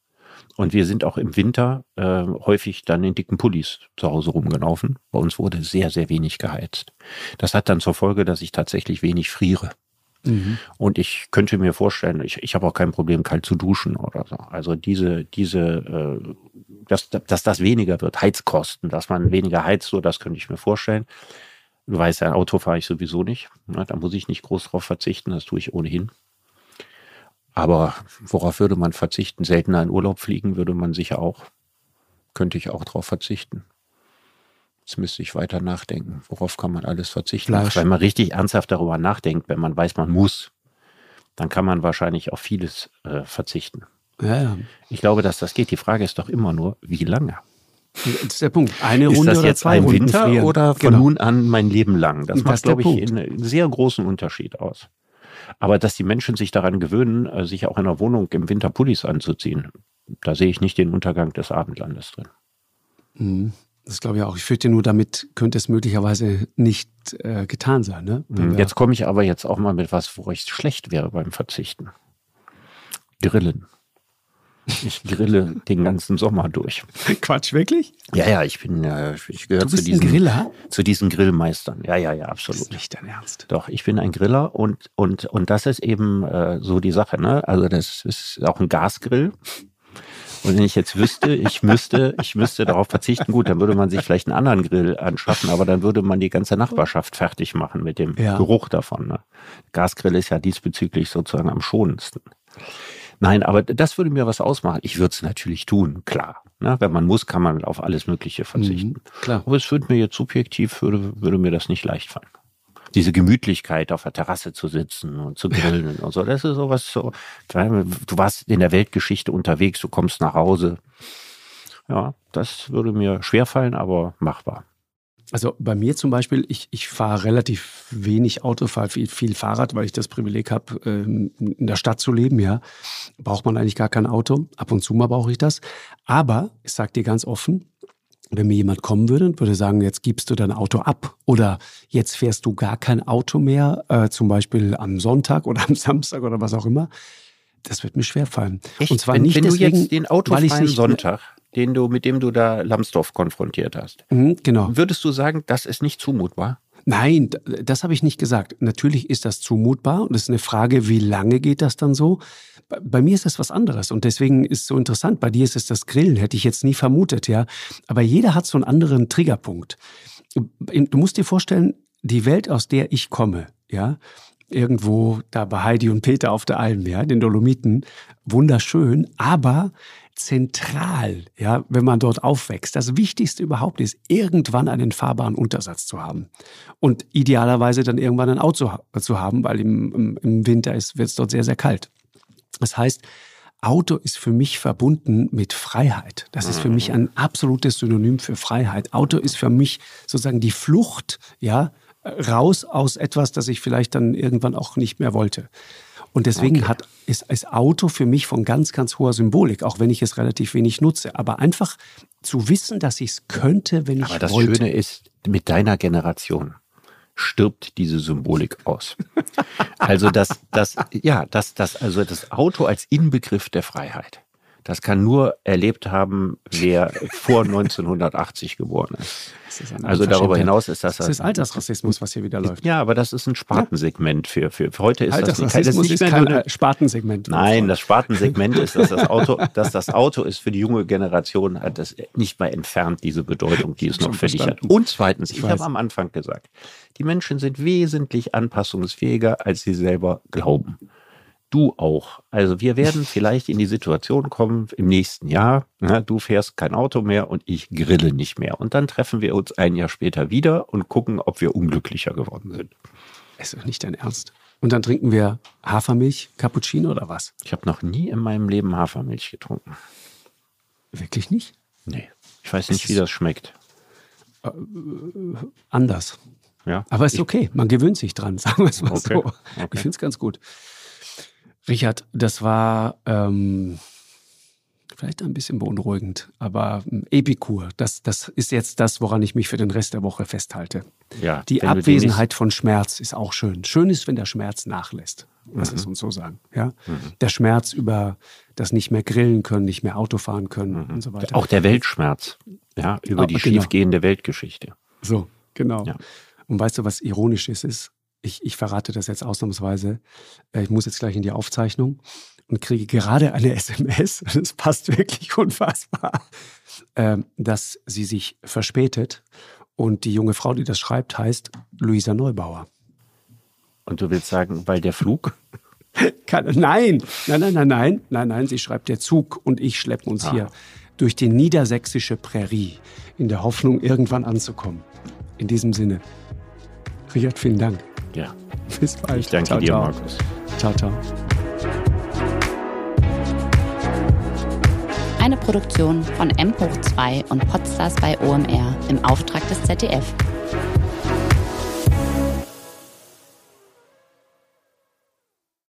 Und wir sind auch im Winter äh, häufig dann in dicken Pullis zu Hause rumgelaufen. Bei uns wurde sehr, sehr wenig geheizt. Das hat dann zur Folge, dass ich tatsächlich wenig friere. Mhm. Und ich könnte mir vorstellen, ich, ich habe auch kein Problem, kalt zu duschen oder so. Also diese, diese, äh, dass, dass das weniger wird, Heizkosten, dass man weniger heizt, so das könnte ich mir vorstellen. Du weißt, ein Auto fahre ich sowieso nicht. Ne? Da muss ich nicht groß drauf verzichten, das tue ich ohnehin. Aber worauf würde man verzichten? Seltener in Urlaub fliegen würde man sicher auch. Könnte ich auch darauf verzichten. Jetzt müsste ich weiter nachdenken. Worauf kann man alles verzichten? Fleisch. Wenn man richtig ernsthaft darüber nachdenkt, wenn man weiß, man muss, dann kann man wahrscheinlich auf vieles äh, verzichten. Ja, ja. Ich glaube, dass das geht. Die Frage ist doch immer nur, wie lange? Das ist der Punkt. Eine ist Runde das jetzt oder zwei ein Winter frieren? oder von genau. nun an mein Leben lang? Das, das macht, glaube ich, einen sehr großen Unterschied aus. Aber dass die Menschen sich daran gewöhnen, äh, sich auch in der Wohnung im Winter Pullis anzuziehen, da sehe ich nicht den Untergang des Abendlandes drin. Mhm. Das glaube ich auch. Ich fürchte nur, damit könnte es möglicherweise nicht äh, getan sein. Ne? Mhm. Jetzt komme ich aber jetzt auch mal mit was, wo ich schlecht wäre beim Verzichten. Grillen. Ich grille den ganzen Sommer durch. Quatsch, wirklich? Ja, ja, ich bin, äh, ich gehöre zu diesen, Griller? zu diesen Grillmeistern. Ja, ja, ja, absolut. Das ist nicht dein Ernst. Doch, ich bin ein Griller und, und, und das ist eben äh, so die Sache, ne? Also das ist auch ein Gasgrill. Und wenn ich jetzt wüsste, ich müsste, ich müsste darauf verzichten, gut, dann würde man sich vielleicht einen anderen Grill anschaffen, aber dann würde man die ganze Nachbarschaft fertig machen mit dem ja. Geruch davon. Ne? Gasgrill ist ja diesbezüglich sozusagen am schonendsten. Nein, aber das würde mir was ausmachen. Ich würde es natürlich tun, klar. Ne? Wenn man muss, kann man auf alles Mögliche verzichten. Mhm, klar. Aber es würde mir jetzt subjektiv, würde, würde mir das nicht leicht fallen diese Gemütlichkeit auf der Terrasse zu sitzen und zu grillen und so. Das ist sowas so. Du warst in der Weltgeschichte unterwegs, du kommst nach Hause. Ja, das würde mir schwerfallen, aber machbar. Also bei mir zum Beispiel, ich, ich fahre relativ wenig Auto, fahre viel, viel Fahrrad, weil ich das Privileg habe, ähm, in der Stadt zu leben, ja. Braucht man eigentlich gar kein Auto. Ab und zu mal brauche ich das. Aber ich sage dir ganz offen, wenn mir jemand kommen würde und würde sagen, jetzt gibst du dein Auto ab oder jetzt fährst du gar kein Auto mehr, äh, zum Beispiel am Sonntag oder am Samstag oder was auch immer, das wird mir schwerfallen. Echt? Und zwar wenn, nicht wenn deswegen, du jetzt den autofreien Sonntag, den du, mit dem du da Lambsdorff konfrontiert hast, mhm, genau. würdest du sagen, das ist nicht zumutbar? Nein, das habe ich nicht gesagt. Natürlich ist das zumutbar und es ist eine Frage, wie lange geht das dann so? Bei mir ist das was anderes und deswegen ist es so interessant. Bei dir ist es das Grillen, hätte ich jetzt nie vermutet, ja. Aber jeder hat so einen anderen Triggerpunkt. Du musst dir vorstellen, die Welt, aus der ich komme, ja, irgendwo da bei Heidi und Peter auf der Alm, ja, den Dolomiten, wunderschön, aber zentral, ja, wenn man dort aufwächst. Das Wichtigste überhaupt ist, irgendwann einen fahrbaren Untersatz zu haben. Und idealerweise dann irgendwann ein Auto zu haben, weil im, im Winter wird es dort sehr, sehr kalt. Das heißt, Auto ist für mich verbunden mit Freiheit. Das ist für mich ein absolutes Synonym für Freiheit. Auto ist für mich sozusagen die Flucht, ja, raus aus etwas, das ich vielleicht dann irgendwann auch nicht mehr wollte. Und deswegen okay. hat, ist, ist Auto für mich von ganz, ganz hoher Symbolik, auch wenn ich es relativ wenig nutze. Aber einfach zu wissen, dass ich es könnte, wenn ich Aber das wollte. Schöne ist, mit deiner Generation stirbt diese Symbolik aus. Also das, das, ja, das, das, also das Auto als Inbegriff der Freiheit. Das kann nur erlebt haben, wer vor 1980 geboren ist. ist also darüber hinaus ist das. Das ist Altersrassismus, was hier wieder läuft. Ja, aber das ist ein Spartensegment für, für, für heute ist Altersrassismus das, nicht, das ist kein eine, Spartensegment. Nein, das Spartensegment ist, dass das Auto, dass das Auto ist für die junge Generation hat das nicht mal entfernt diese Bedeutung, die es noch für dich hat. Und zweitens, ich, ich habe am Anfang gesagt, die Menschen sind wesentlich anpassungsfähiger, als sie selber glauben du auch. Also wir werden vielleicht in die Situation kommen im nächsten Jahr, na, du fährst kein Auto mehr und ich grille nicht mehr. Und dann treffen wir uns ein Jahr später wieder und gucken, ob wir unglücklicher geworden sind. Es ist nicht dein Ernst. Und dann trinken wir Hafermilch, Cappuccino oder was? Ich habe noch nie in meinem Leben Hafermilch getrunken. Wirklich nicht? Nee. Ich weiß nicht, wie das schmeckt. Äh, anders. Ja. Aber ist okay. Man gewöhnt sich dran, sagen wir es mal okay. so. Okay. Ich finde es ganz gut. Richard, das war ähm, vielleicht ein bisschen beunruhigend, aber ähm, Epikur, das, das ist jetzt das, woran ich mich für den Rest der Woche festhalte. Ja, die Abwesenheit von Schmerz ist auch schön. Schön ist, wenn der Schmerz nachlässt. Lass mhm. es uns so sagen. Ja? Mhm. Der Schmerz über das nicht mehr grillen können, nicht mehr Auto fahren können mhm. und so weiter. Auch der Weltschmerz, ja, über oh, die genau. schiefgehende Weltgeschichte. So, genau. Ja. Und weißt du, was ironisch ist, ist, ich, ich verrate das jetzt ausnahmsweise. Äh, ich muss jetzt gleich in die Aufzeichnung und kriege gerade eine SMS, das passt wirklich unfassbar, ähm, dass sie sich verspätet. Und die junge Frau, die das schreibt, heißt Luisa Neubauer. Und du willst sagen, weil der Flug? nein, nein, nein, nein, nein, nein, nein, sie schreibt der Zug und ich schleppen uns ah. hier durch die niedersächsische Prärie in der Hoffnung, irgendwann anzukommen. In diesem Sinne. Richard, vielen Dank. Ja. Bis bald. Ich danke ciao, dir, ciao. Markus. Ciao, ciao. Eine Produktion von M hoch 2 und Podstars bei OMR im Auftrag des ZDF.